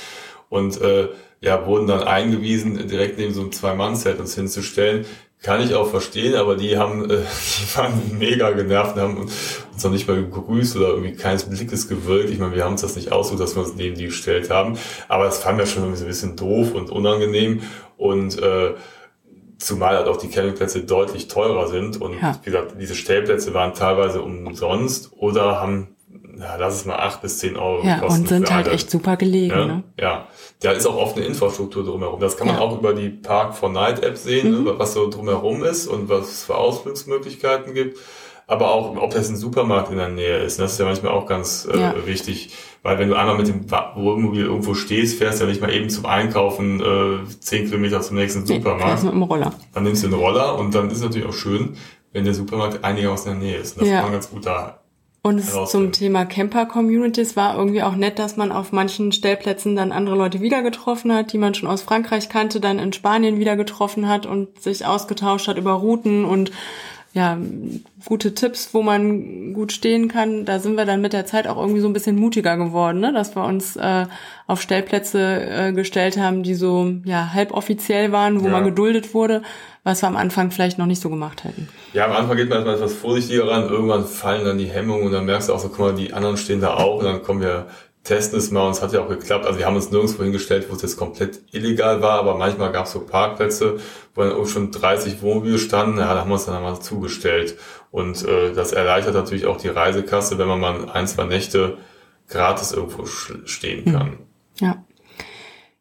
und äh, ja, wurden dann eingewiesen, direkt neben so einem Zwei-Mann-Zelt uns hinzustellen. Kann ich auch verstehen, aber die haben, äh, [LAUGHS] die waren mega genervt und haben uns noch nicht mal gegrüßt oder irgendwie keines Blickes gewirkt. Ich meine, wir haben uns das nicht ausgesucht, dass wir uns neben die gestellt haben. Aber das fanden wir schon irgendwie so ein bisschen doof und unangenehm. Und äh, zumal halt auch die Campingplätze deutlich teurer sind. Und ja. wie gesagt, diese Stellplätze waren teilweise umsonst oder haben ja, lass es mal acht bis zehn Euro ja, kosten. Und sind halt echt super gelegen. Ja, ne? ja, da ist auch oft eine Infrastruktur drumherum. Das kann man ja. auch über die Park for Night App sehen, mhm. ne, was so drumherum ist und was es für Ausflugsmöglichkeiten gibt. Aber auch, ob das ein Supermarkt in der Nähe ist. Das ist ja manchmal auch ganz äh, ja. wichtig. Weil wenn du einmal mit dem Wohnmobil irgendwo stehst, fährst du ja nicht mal eben zum Einkaufen äh, zehn Kilometer zum nächsten Supermarkt. Nee, mit dem Roller. Dann nimmst du einen Roller und dann ist es natürlich auch schön, wenn der Supermarkt einigermaßen in der Nähe ist. Das ja. kann man ganz gut da und zum Thema Camper-Communities war irgendwie auch nett, dass man auf manchen Stellplätzen dann andere Leute wieder getroffen hat, die man schon aus Frankreich kannte, dann in Spanien wieder getroffen hat und sich ausgetauscht hat über Routen und ja, gute Tipps, wo man gut stehen kann. Da sind wir dann mit der Zeit auch irgendwie so ein bisschen mutiger geworden, ne? dass wir uns äh, auf Stellplätze äh, gestellt haben, die so ja halboffiziell waren, wo ja. man geduldet wurde, was wir am Anfang vielleicht noch nicht so gemacht hätten. Ja, am Anfang geht man erstmal etwas vorsichtiger ran, irgendwann fallen dann die Hemmungen und dann merkst du auch so, guck mal, die anderen stehen da auch und dann kommen wir testen es mal und es hat ja auch geklappt. Also wir haben uns nirgendwo hingestellt, wo es jetzt komplett illegal war, aber manchmal gab es so Parkplätze, wo dann auch schon 30 Wohnmobile standen, ja, da haben wir uns dann einmal zugestellt. Und äh, das erleichtert natürlich auch die Reisekasse, wenn man mal ein, zwei Nächte gratis irgendwo stehen hm. kann. Ja.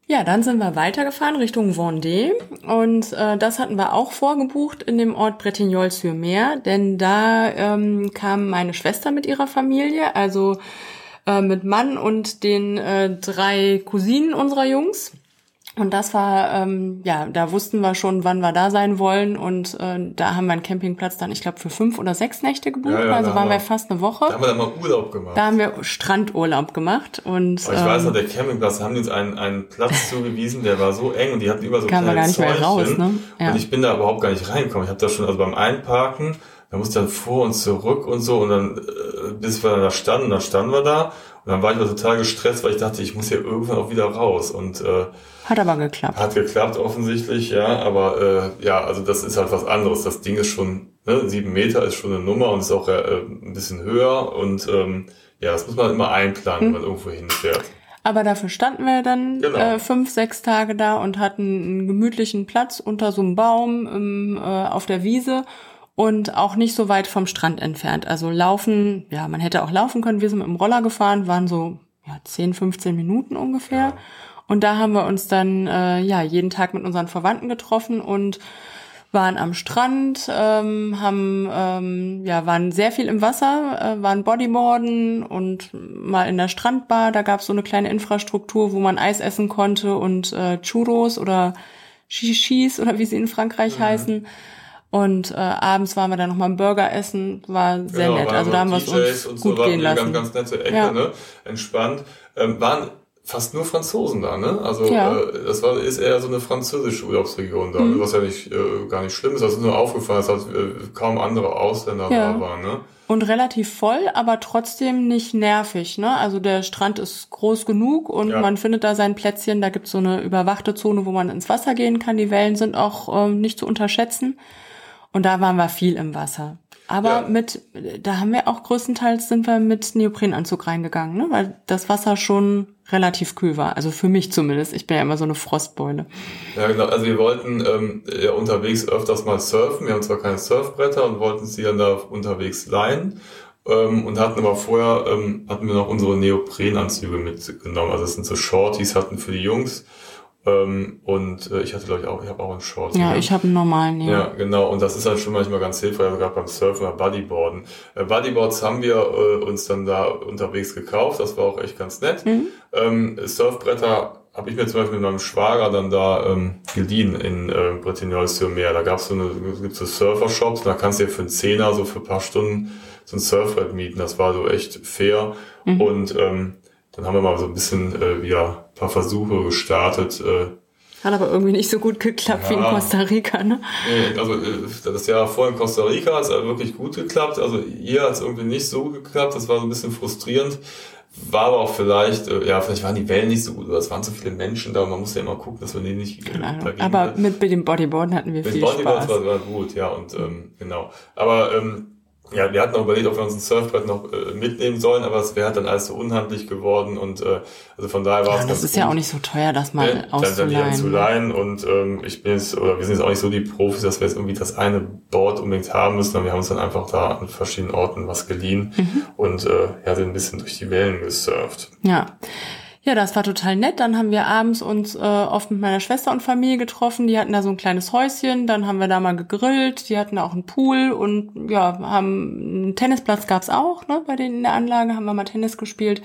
Ja, dann sind wir weitergefahren Richtung Vendée und äh, das hatten wir auch vorgebucht in dem Ort Bretignolles-sur-Mer, denn da ähm, kam meine Schwester mit ihrer Familie, also äh, mit Mann und den äh, drei Cousinen unserer Jungs. Und das war, ähm, ja, da wussten wir schon, wann wir da sein wollen. Und äh, da haben wir einen Campingplatz dann, ich glaube, für fünf oder sechs Nächte gebucht. Ja, ja, also waren wir fast eine Woche. Da haben wir dann mal Urlaub gemacht. Da haben wir Strandurlaub gemacht. Und, Aber ich ähm, weiß noch, der Campingplatz, haben die uns einen, einen Platz zugewiesen, der war so eng und die hatten über so kam kleine gar nicht mehr raus, ne? Ja. Und ich bin da überhaupt gar nicht reingekommen. Ich habe da schon, also beim Einparken, da musste dann vor und zurück und so und dann, äh, bis wir dann da standen, dann standen wir da und dann war ich aber total gestresst, weil ich dachte, ich muss hier irgendwann auch wieder raus. Und äh, hat aber geklappt. Hat geklappt offensichtlich, ja. Aber äh, ja, also das ist halt was anderes. Das Ding ist schon ne, sieben Meter ist schon eine Nummer und ist auch äh, ein bisschen höher. Und ähm, ja, das muss man immer einplanen, hm. wenn man irgendwo hinfährt. Aber dafür standen wir dann genau. äh, fünf, sechs Tage da und hatten einen gemütlichen Platz unter so einem Baum im, äh, auf der Wiese und auch nicht so weit vom Strand entfernt. Also laufen, ja, man hätte auch laufen können. Wir sind mit dem Roller gefahren, waren so ja, 10, 15 Minuten ungefähr. Ja. Und da haben wir uns dann äh, ja jeden Tag mit unseren Verwandten getroffen und waren am Strand, ähm, haben ähm, ja waren sehr viel im Wasser, äh, waren Bodyboarden und mal in der Strandbar. Da gab es so eine kleine Infrastruktur, wo man Eis essen konnte und äh, Churros oder Shishis oder wie sie in Frankreich mhm. heißen. Und äh, abends waren wir dann nochmal einen Burger essen, war sehr genau, nett. Also da haben wir es uns gut so, gehen lassen. Ganz, ganz nette Ecke, ja. ne? entspannt. Ähm, waren fast nur Franzosen da, ne? Also Ja. äh, das war ist eher so eine französische Urlaubsregion da, Mhm. was ja nicht äh, gar nicht schlimm ist. Das ist nur aufgefallen, dass äh, kaum andere Ausländer Ja. da waren, ne? Und relativ voll, aber trotzdem nicht nervig. Ne? Also der Strand ist groß genug und Ja. man findet da sein Plätzchen. Da gibt's so eine überwachte Zone, wo man ins Wasser gehen kann. Die Wellen sind auch ähm, nicht zu unterschätzen. Und da waren wir viel im Wasser. Aber Ja. mit, da haben wir auch größtenteils sind wir mit Neoprenanzug reingegangen, ne? weil das Wasser schon relativ kühl war. Also für mich zumindest. Ich bin ja immer so eine Frostbeule. Ja, genau. Also wir wollten ähm, ja, unterwegs öfters mal surfen. Wir haben zwar keine Surfbretter und wollten sie dann da unterwegs leihen. Ähm, und hatten aber vorher, ähm, hatten wir noch unsere Neoprenanzüge mitgenommen. Also das sind so Shorties, hatten für die Jungs. Ähm, und äh, ich hatte, glaube ich, auch, ich habe auch einen Short. Ja, ne? ich habe einen normalen. Ja. Ja, genau. Und das ist halt schon manchmal ganz hilfreich, also gerade beim Surfen oder Bodyboarden. Äh, Bodyboards haben wir äh, uns dann da unterwegs gekauft. Das war auch echt ganz nett. Mhm. Ähm, Surfbretter habe ich mir zum Beispiel mit meinem Schwager dann da ähm, geliehen in äh, Bretignolles-sur-Mer. Da gab's so eine, gibt's so Surfer-Shops, da kannst du dir für einen Zehner so für ein paar Stunden so ein Surfbrett mieten. Das war so echt fair. Mhm. Und ähm, dann haben wir mal so ein bisschen äh, wieder ein paar Versuche gestartet, äh, Hat aber irgendwie nicht so gut geklappt wie in Ja. Costa Rica, ne? Nee, Also äh, das Jahr vorher in Costa Rica hat es wirklich gut geklappt. Also hier hat es irgendwie nicht so geklappt. Das war so ein bisschen frustrierend. War aber auch vielleicht, äh, ja, vielleicht waren die Wellen nicht so gut oder es waren so viele Menschen da. Man muss ja immer gucken, dass man die nicht dagegen Aber mit, mit dem Bodyboarden hatten wir mit viel Bodyboards Spaß. war, war gut, ja, und ähm, genau. Aber ähm, ja, wir hatten auch überlegt, ob wir uns ein Surfbrett noch äh, mitnehmen sollen, aber es wäre dann alles so unhandlich geworden und äh, also von daher war Ja, es das ist ja gut. auch nicht so teuer, das mal die dann zu auszuleihen. leihen und ähm, ich bin jetzt, oder wir sind jetzt auch nicht so die Profis, dass wir jetzt irgendwie das eine Board unbedingt haben müssen, sondern wir haben uns dann einfach da an verschiedenen Orten was geliehen Mhm. und äh, ja, sind ein bisschen durch die Wellen gesurft. Ja. Ja, das war total nett. Dann haben wir abends uns äh, oft mit meiner Schwester und Familie getroffen. Die hatten da so ein kleines Häuschen. Dann haben wir da mal gegrillt. Die hatten da auch einen Pool und ja, haben einen Tennisplatz gab's auch, ne? Bei denen in der Anlage haben wir mal Tennis gespielt.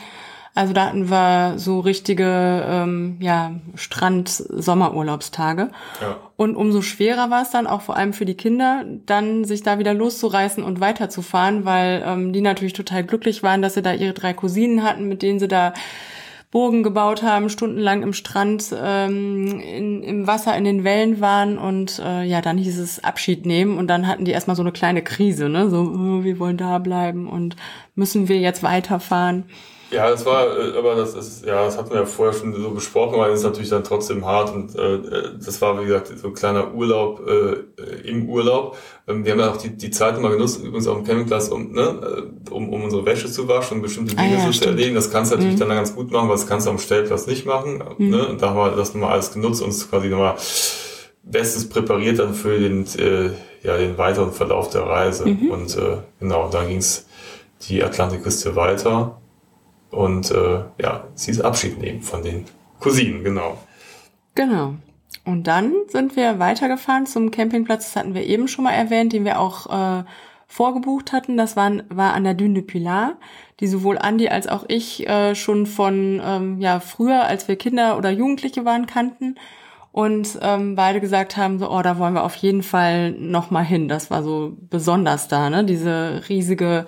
Also da hatten wir so richtige ähm, ja, Strand-Sommerurlaubstage. Ja. Und umso schwerer war es dann auch vor allem für die Kinder, dann sich da wieder loszureißen und weiterzufahren, weil ähm, die natürlich total glücklich waren, dass sie da ihre drei Cousinen hatten, mit denen sie da Burgen gebaut haben, stundenlang im Strand, ähm, in, im Wasser, in den Wellen waren und äh, ja, dann hieß es Abschied nehmen und dann hatten die erstmal so eine kleine Krise, ne? So, äh, wir wollen da bleiben und müssen wir jetzt weiterfahren. Ja, das war, äh, aber das ist, ja, das hatten wir ja vorher schon so besprochen, weil es ist natürlich dann trotzdem hart und äh, äh, das war, wie gesagt, so ein kleiner Urlaub äh, äh, im Urlaub. Ähm, wir haben ja auch die, die Zeit immer genutzt, übrigens auch im Campingplatz, um, ne, um, um unsere Wäsche zu waschen und bestimmte Ah Dinge ja, so zu erledigen. Das kannst du natürlich Mhm. dann ganz gut machen, weil das kannst du am Stellplatz nicht machen. Ne? Und da haben wir das nochmal alles genutzt und uns quasi nochmal bestens präpariert dann für den, äh, ja, den weiteren Verlauf der Reise. Und äh, genau, dann ging's die Atlantikküste weiter. Und äh, ja, sie ist Abschied nehmen von den Cousinen, genau. Genau. Und dann sind wir weitergefahren zum Campingplatz, das hatten wir eben schon mal erwähnt, den wir auch äh, vorgebucht hatten. Das war, war an der Dune de Pilar, die sowohl Andi als auch ich äh, schon von ähm, ja früher, als wir Kinder oder Jugendliche waren, kannten. Und ähm, beide gesagt haben, so, oh, da wollen wir auf jeden Fall noch mal hin. Das war so besonders da, ne? Diese riesige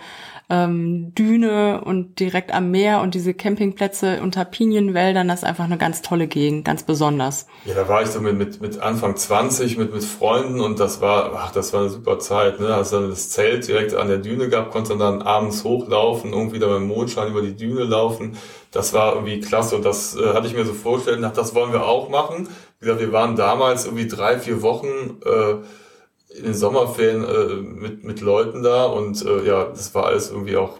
ähm, Düne und direkt am Meer und diese Campingplätze unter Pinienwäldern, das ist einfach eine ganz tolle Gegend, ganz besonders. Ja, da war ich so mit, mit, mit Anfang 20 mit, mit Freunden und das war, ach, das war eine super Zeit. Ne? Hast dann das Zelt direkt an der Düne gehabt, konntest dann abends hochlaufen, irgendwie da beim Mondschein über die Düne laufen. Das war irgendwie klasse und das äh, hatte ich mir so vorgestellt, dachte, das wollen wir auch machen. Wie gesagt, wir waren damals irgendwie drei, vier Wochen äh, in den Sommerferien äh, mit, mit Leuten da und äh, ja, das war alles irgendwie auch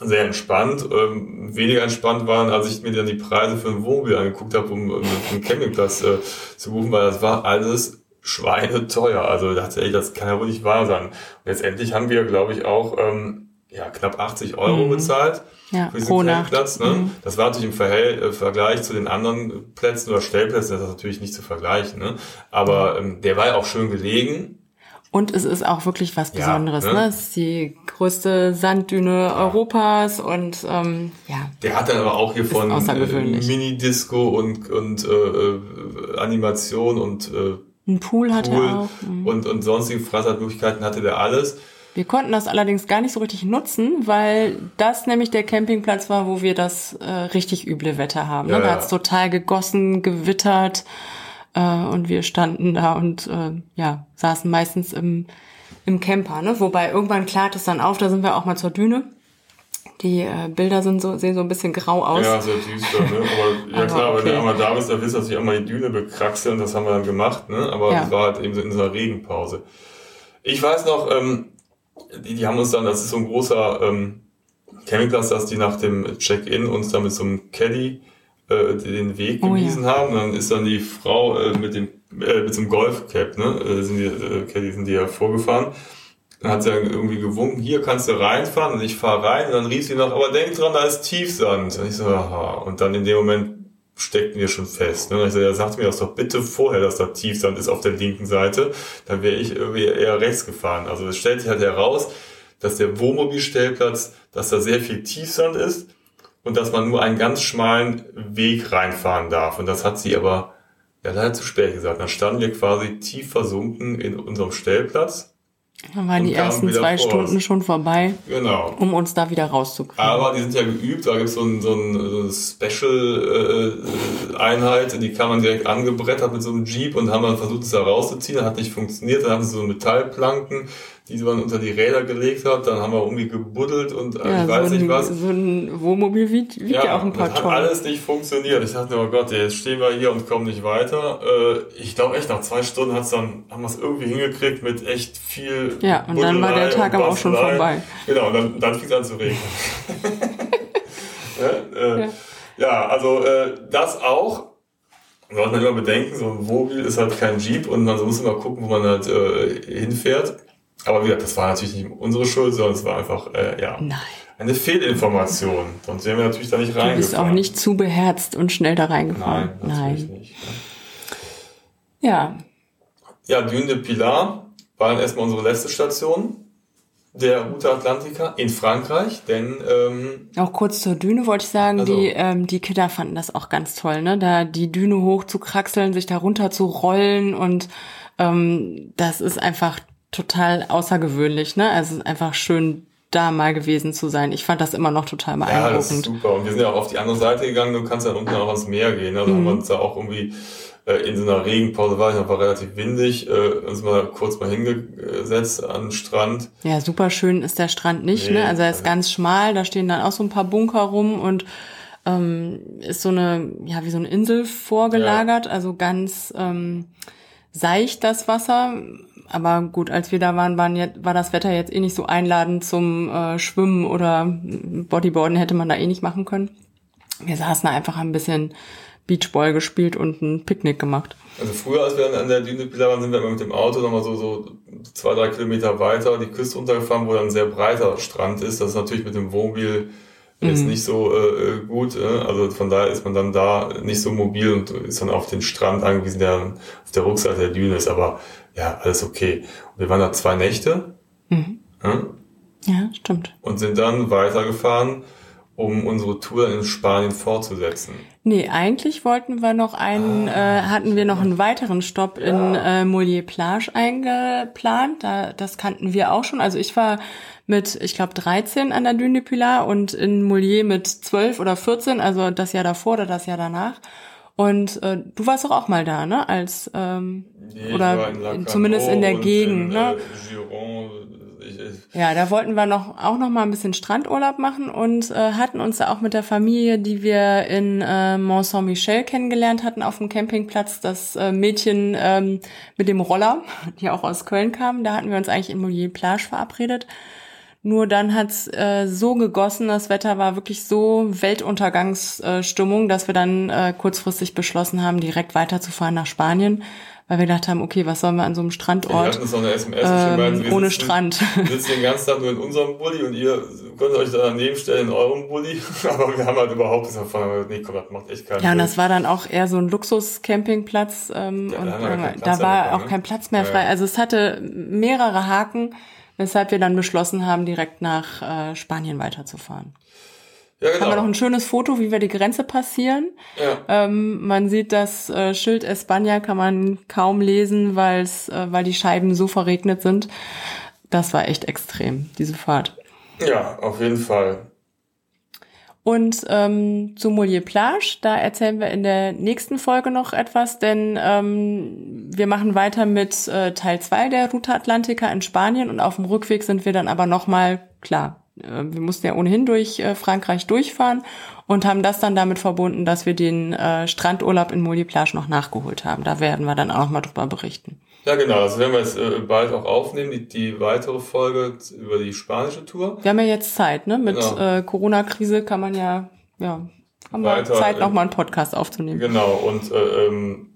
sehr entspannt. Ähm, weniger entspannt waren, als ich mir dann die Preise für ein Wohnmobil angeguckt habe, um, um einen Campingplatz äh, zu buchen, weil das war alles schweineteuer. Also da dachte ich, das kann ja wohl nicht wahr sein. Und letztendlich haben wir, glaube ich, auch ähm, ja, knapp 80 Euro Mhm. bezahlt Ja, für diesen. Campingplatz. Ne? Mhm. Das war natürlich im Verhält, äh, Vergleich zu den anderen Plätzen oder Stellplätzen, das ist natürlich nicht zu vergleichen. Ne? Aber ähm, der war ja auch schön gelegen. Und es ist auch wirklich was Ja, Besonderes. ne? ne? Es ist die größte Sanddüne Europas und ähm, ja, Der hat dann aber auch hier von äh. Mini-Disco und, und äh, äh, Animation und äh, ein Pool hat Pool er auch. Mhm. und, und sonstige Freizeitmöglichkeiten hatte der alles. Wir konnten das allerdings gar nicht so richtig nutzen, weil das nämlich der Campingplatz war, wo wir das äh, richtig üble Wetter haben. Ne? Ja, Da ja. hat's total gegossen, gewittert äh, und wir standen da und äh, ja, saßen meistens im, im Camper. Ne? Wobei irgendwann klart es dann auf, da sind wir auch mal zur Düne. Die äh, Bilder sind so, sehen so ein bisschen grau aus. Ja, sehr düster, ne? Aber ja [LAUGHS] Aber klar, wenn okay. du einmal da bist, dann willst du natürlich einmal die Düne bekraxeln, das haben wir dann gemacht, ne? Aber Ja. das war halt eben so in dieser Regenpause. Ich weiß noch, ähm, die, die haben uns dann, das ist so ein großer ähm, Campingplatz, dass die nach dem Check-in uns dann mit so einem Caddy äh, den Weg Oh ja. gewiesen haben. Und dann ist dann die Frau äh, mit dem äh, mit so einem Golfcap, ne? Äh, sind die, äh, Caddy sind die ja vorgefahren. Dann hat sie dann irgendwie gewunken, hier kannst du reinfahren und ich fahre rein und dann rief sie noch, aber denk dran, da ist Tiefsand. Und ich so, aha. Und dann in dem Moment steckten wir schon fest. Ne? Ich so, ja, sagt mir das doch bitte vorher, dass da Tiefsand ist auf der linken Seite. Dann wäre ich irgendwie eher rechts gefahren. Also es stellt sich halt heraus, dass der Wohnmobilstellplatz, dass da sehr viel Tiefsand ist und dass man nur einen ganz schmalen Weg reinfahren darf. Und das hat sie aber ja leider zu spät gesagt. Dann standen wir quasi tief versunken in unserem Stellplatz. Dann waren die ersten zwei voraus. Stunden schon vorbei, Genau. um uns da wieder rauszukriegen. Aber die sind ja geübt, da gibt's so, ein, so, ein, so eine Special-Einheit, die kam man direkt angebrettert mit so einem Jeep und haben dann versucht, es da rauszuziehen, hat nicht funktioniert, dann haben sie so Metallplanken, die man unter die Räder gelegt hat, dann haben wir irgendwie gebuddelt und äh, ja, ich weiß so, ein, nicht was. so ein Wohnmobil wiegt, wiegt ja, auch ein paar das hat Tonnen. alles nicht funktioniert. Ich dachte, oh Gott, jetzt stehen wir hier und kommen nicht weiter. Äh, ich glaube echt, nach zwei Stunden hat's dann, haben wir es irgendwie hingekriegt mit echt viel Ja, und dann war der Buddelei Tag aber auch schon vorbei. Genau, und dann, dann fing es an zu regnen. [LAUGHS] ja, äh, ja. also äh, das auch. Sollte man immer bedenken, so ein Wohnmobil ist halt kein Jeep und man muss immer gucken, wo man halt äh, hinfährt. Aber wie gesagt, das war natürlich nicht unsere Schuld, sondern es war einfach, äh, ja, Nein, eine Fehlinformation. Sonst wären wir natürlich da nicht du reingefahren. bist auch nicht zu beherzt und schnell da reingefahren. Nein, natürlich nicht. Ja, Ja, Dune de Pilar war dann erstmal unsere letzte Station der Route Atlantica in Frankreich, denn ähm, auch kurz zur Düne wollte ich sagen, Also- die, ähm, die Kinder fanden das auch ganz toll, ne? Da die Düne hoch zu kraxeln, sich da runter zu rollen und ähm, das ist einfach total außergewöhnlich, ne? Also es ist einfach schön, da mal gewesen zu sein. Ich fand das immer noch total ja, das ist beeindruckend. super. Und wir sind ja auch auf die andere Seite gegangen, du kannst dann unten auch ans Meer gehen. Also haben wir uns da auch irgendwie äh, in so einer Regenpause war ich noch war relativ windig, äh, uns mal kurz mal hingesetzt an den Strand. Ja, super schön ist der Strand nicht, Nee, ne? Also er ist also- ganz schmal, da stehen dann auch so ein paar Bunker rum und ähm, ist so eine, ja, wie so eine Insel vorgelagert, also ganz ähm, seicht das Wasser. Aber gut, als wir da waren, waren jetzt, war das Wetter jetzt eh nicht so einladend zum äh, Schwimmen oder Bodyboarden hätte man da eh nicht machen können. Wir saßen da einfach ein bisschen Beachball gespielt und ein Picknick gemacht. Also früher, als wir an der Dune de Pilar waren, sind wir immer mit dem Auto nochmal so, so zwei, drei Kilometer weiter die Küste runtergefahren, wo dann ein sehr breiter Strand ist. Das ist natürlich mit dem Wohnmobil jetzt Mhm. nicht so äh, gut. Äh? Also von daher ist man dann da nicht so mobil und ist dann auf den Strand angewiesen, der auf der Rückseite der Düne ist. Aber ja, alles okay. Und wir waren da zwei Nächte Mhm. äh? Ja, stimmt. und sind dann weitergefahren, um unsere Tour in Spanien fortzusetzen. Nee, eigentlich wollten wir noch einen, äh, hatten wir noch einen weiteren Stopp in äh, Molière Plage eingeplant. Da, das kannten wir auch schon. Also ich war mit, ich glaube, 13 an der Dune Pilar und in Molière mit 12 oder 14, also das Jahr davor oder das Jahr danach. Und äh, du warst doch auch mal da, ne? Als ähm, Nee, oder in zumindest in der Gegend, in, ne? Äh, ich, ich, Ja, da wollten wir noch auch noch mal ein bisschen Strandurlaub machen und äh, hatten uns da auch mit der Familie, die wir in äh, Mont Saint-Michel kennengelernt hatten auf dem Campingplatz, das äh, Mädchen ähm, mit dem Roller, [LAUGHS] die auch aus Köln kam, da hatten wir uns eigentlich in Molière Plage verabredet. Nur dann hat's äh, so gegossen, das Wetter war wirklich so Weltuntergangsstimmung, dass wir dann äh, kurzfristig beschlossen haben, direkt weiterzufahren nach Spanien, weil wir gedacht haben, okay, was sollen wir an so einem wir Strandort hatten so eine SMS ähm, wir ohne sitzen, Strand? Wir sitzen den ganzen Tag nur in unserem Bulli und ihr könnt euch da daneben stellen in eurem Bulli. [LAUGHS] Aber wir haben halt überhaupt nichts davon. Nee, komm, das macht echt keinen Ja, und das war dann auch eher so ein Luxus-Campingplatz ähm, Ja, da und wir ja äh, Platz da war auch ne? kein Platz mehr Ja, frei. ja. Also es hatte mehrere Haken, weshalb wir dann beschlossen haben, direkt nach äh, Spanien weiterzufahren. ja, Haben wir noch genau. ein schönes Foto, wie wir die Grenze passieren. Ja. Ähm, man sieht das äh, Schild España kann man kaum lesen, weil's, äh, weil die Scheiben so verregnet sind. das war echt extrem, diese Fahrt. Ja, auf jeden Fall. Und ähm, zu Molière Plage, da erzählen wir in der nächsten Folge noch etwas, denn ähm, wir machen weiter mit äh, Teil 2 der Route Atlantica in Spanien und auf dem Rückweg sind wir dann aber nochmal, klar, äh, wir mussten ja ohnehin durch äh, Frankreich durchfahren und haben das dann damit verbunden, dass wir den äh, Strandurlaub in Molière Plage noch nachgeholt haben. Da werden wir dann auch nochmal drüber berichten. Ja, genau. Das werden wir jetzt äh, bald auch aufnehmen, die, die weitere Folge über die spanische Tour. Wir haben ja jetzt Zeit, ne? Mit genau. äh, Corona-Krise kann man ja, ja, haben wir Zeit, nochmal einen Podcast aufzunehmen. Genau, und äh, ähm,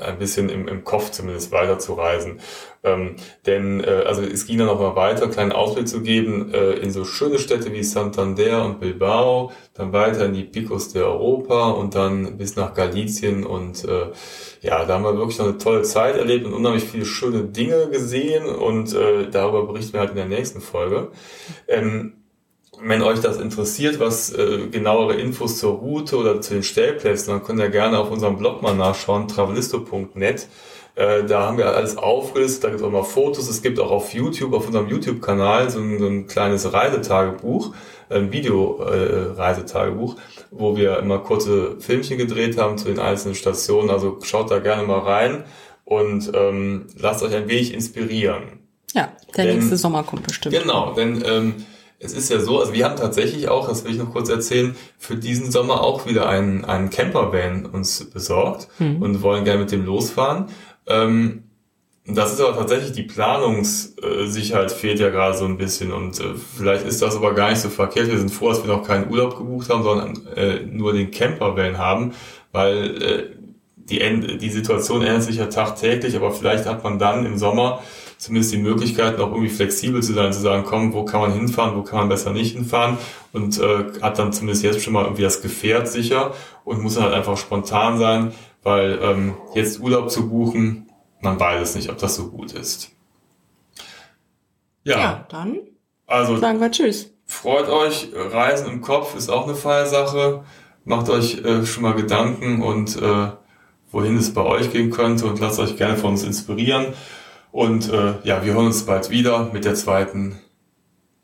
ein bisschen im, im Kopf zumindest weiterzureisen. Ähm, denn äh, also es ging dann noch mal weiter, einen kleinen Ausblick zu geben äh, in so schöne Städte wie Santander und Bilbao, dann weiter in die Picos de Europa und dann bis nach Galicien und äh, ja, da haben wir wirklich noch eine tolle Zeit erlebt und unheimlich viele schöne Dinge gesehen und äh, darüber berichten wir halt in der nächsten Folge. Ähm, wenn euch das interessiert, was äh, genauere Infos zur Route oder zu den Stellplätzen, dann könnt ihr gerne auf unserem Blog mal nachschauen, travelisto.net. Äh, da haben wir alles aufgelistet, da gibt es auch mal Fotos. Es gibt auch auf YouTube, auf unserem YouTube-Kanal so, ein, so ein kleines Reisetagebuch, ein Video-Reisetagebuch, äh, wo wir immer kurze Filmchen gedreht haben zu den einzelnen Stationen. Also schaut da gerne mal rein und ähm, lasst euch ein wenig inspirieren. Ja, der denn, nächste Sommer kommt bestimmt. Genau, denn ähm, es ist ja so, also wir haben tatsächlich auch, das will ich noch kurz erzählen, für diesen Sommer auch wieder einen, einen Campervan uns besorgt mhm. und wollen gerne mit dem losfahren. Ähm, das ist aber tatsächlich die Planungssicherheit fehlt ja gerade so ein bisschen und äh, vielleicht ist das aber gar nicht so verkehrt. Wir sind froh, dass wir noch keinen Urlaub gebucht haben, sondern äh, nur den Campervan haben, weil äh, die, die Situation ändert sich ja tagtäglich, aber vielleicht hat man dann im Sommer zumindest die Möglichkeit, noch irgendwie flexibel zu sein, zu sagen, komm, wo kann man hinfahren, wo kann man besser nicht hinfahren und äh, hat dann zumindest jetzt schon mal irgendwie das Gefährt sicher und muss dann halt einfach spontan sein, weil ähm, jetzt Urlaub zu buchen, man weiß es nicht, ob das so gut ist. Ja, ja dann also, sagen wir Tschüss. Freut euch, Reisen im Kopf ist auch eine Feiersache. Macht euch äh, schon mal Gedanken und äh, wohin es bei euch gehen könnte und lasst euch gerne von uns inspirieren. Und äh, ja, wir hören uns bald wieder mit der zweiten.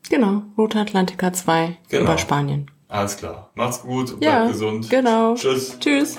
Genau, Route Atlantica 2 genau. über Spanien. Alles klar. Macht's gut, bleibt ja, gesund. Genau. Tschüss. Tschüss.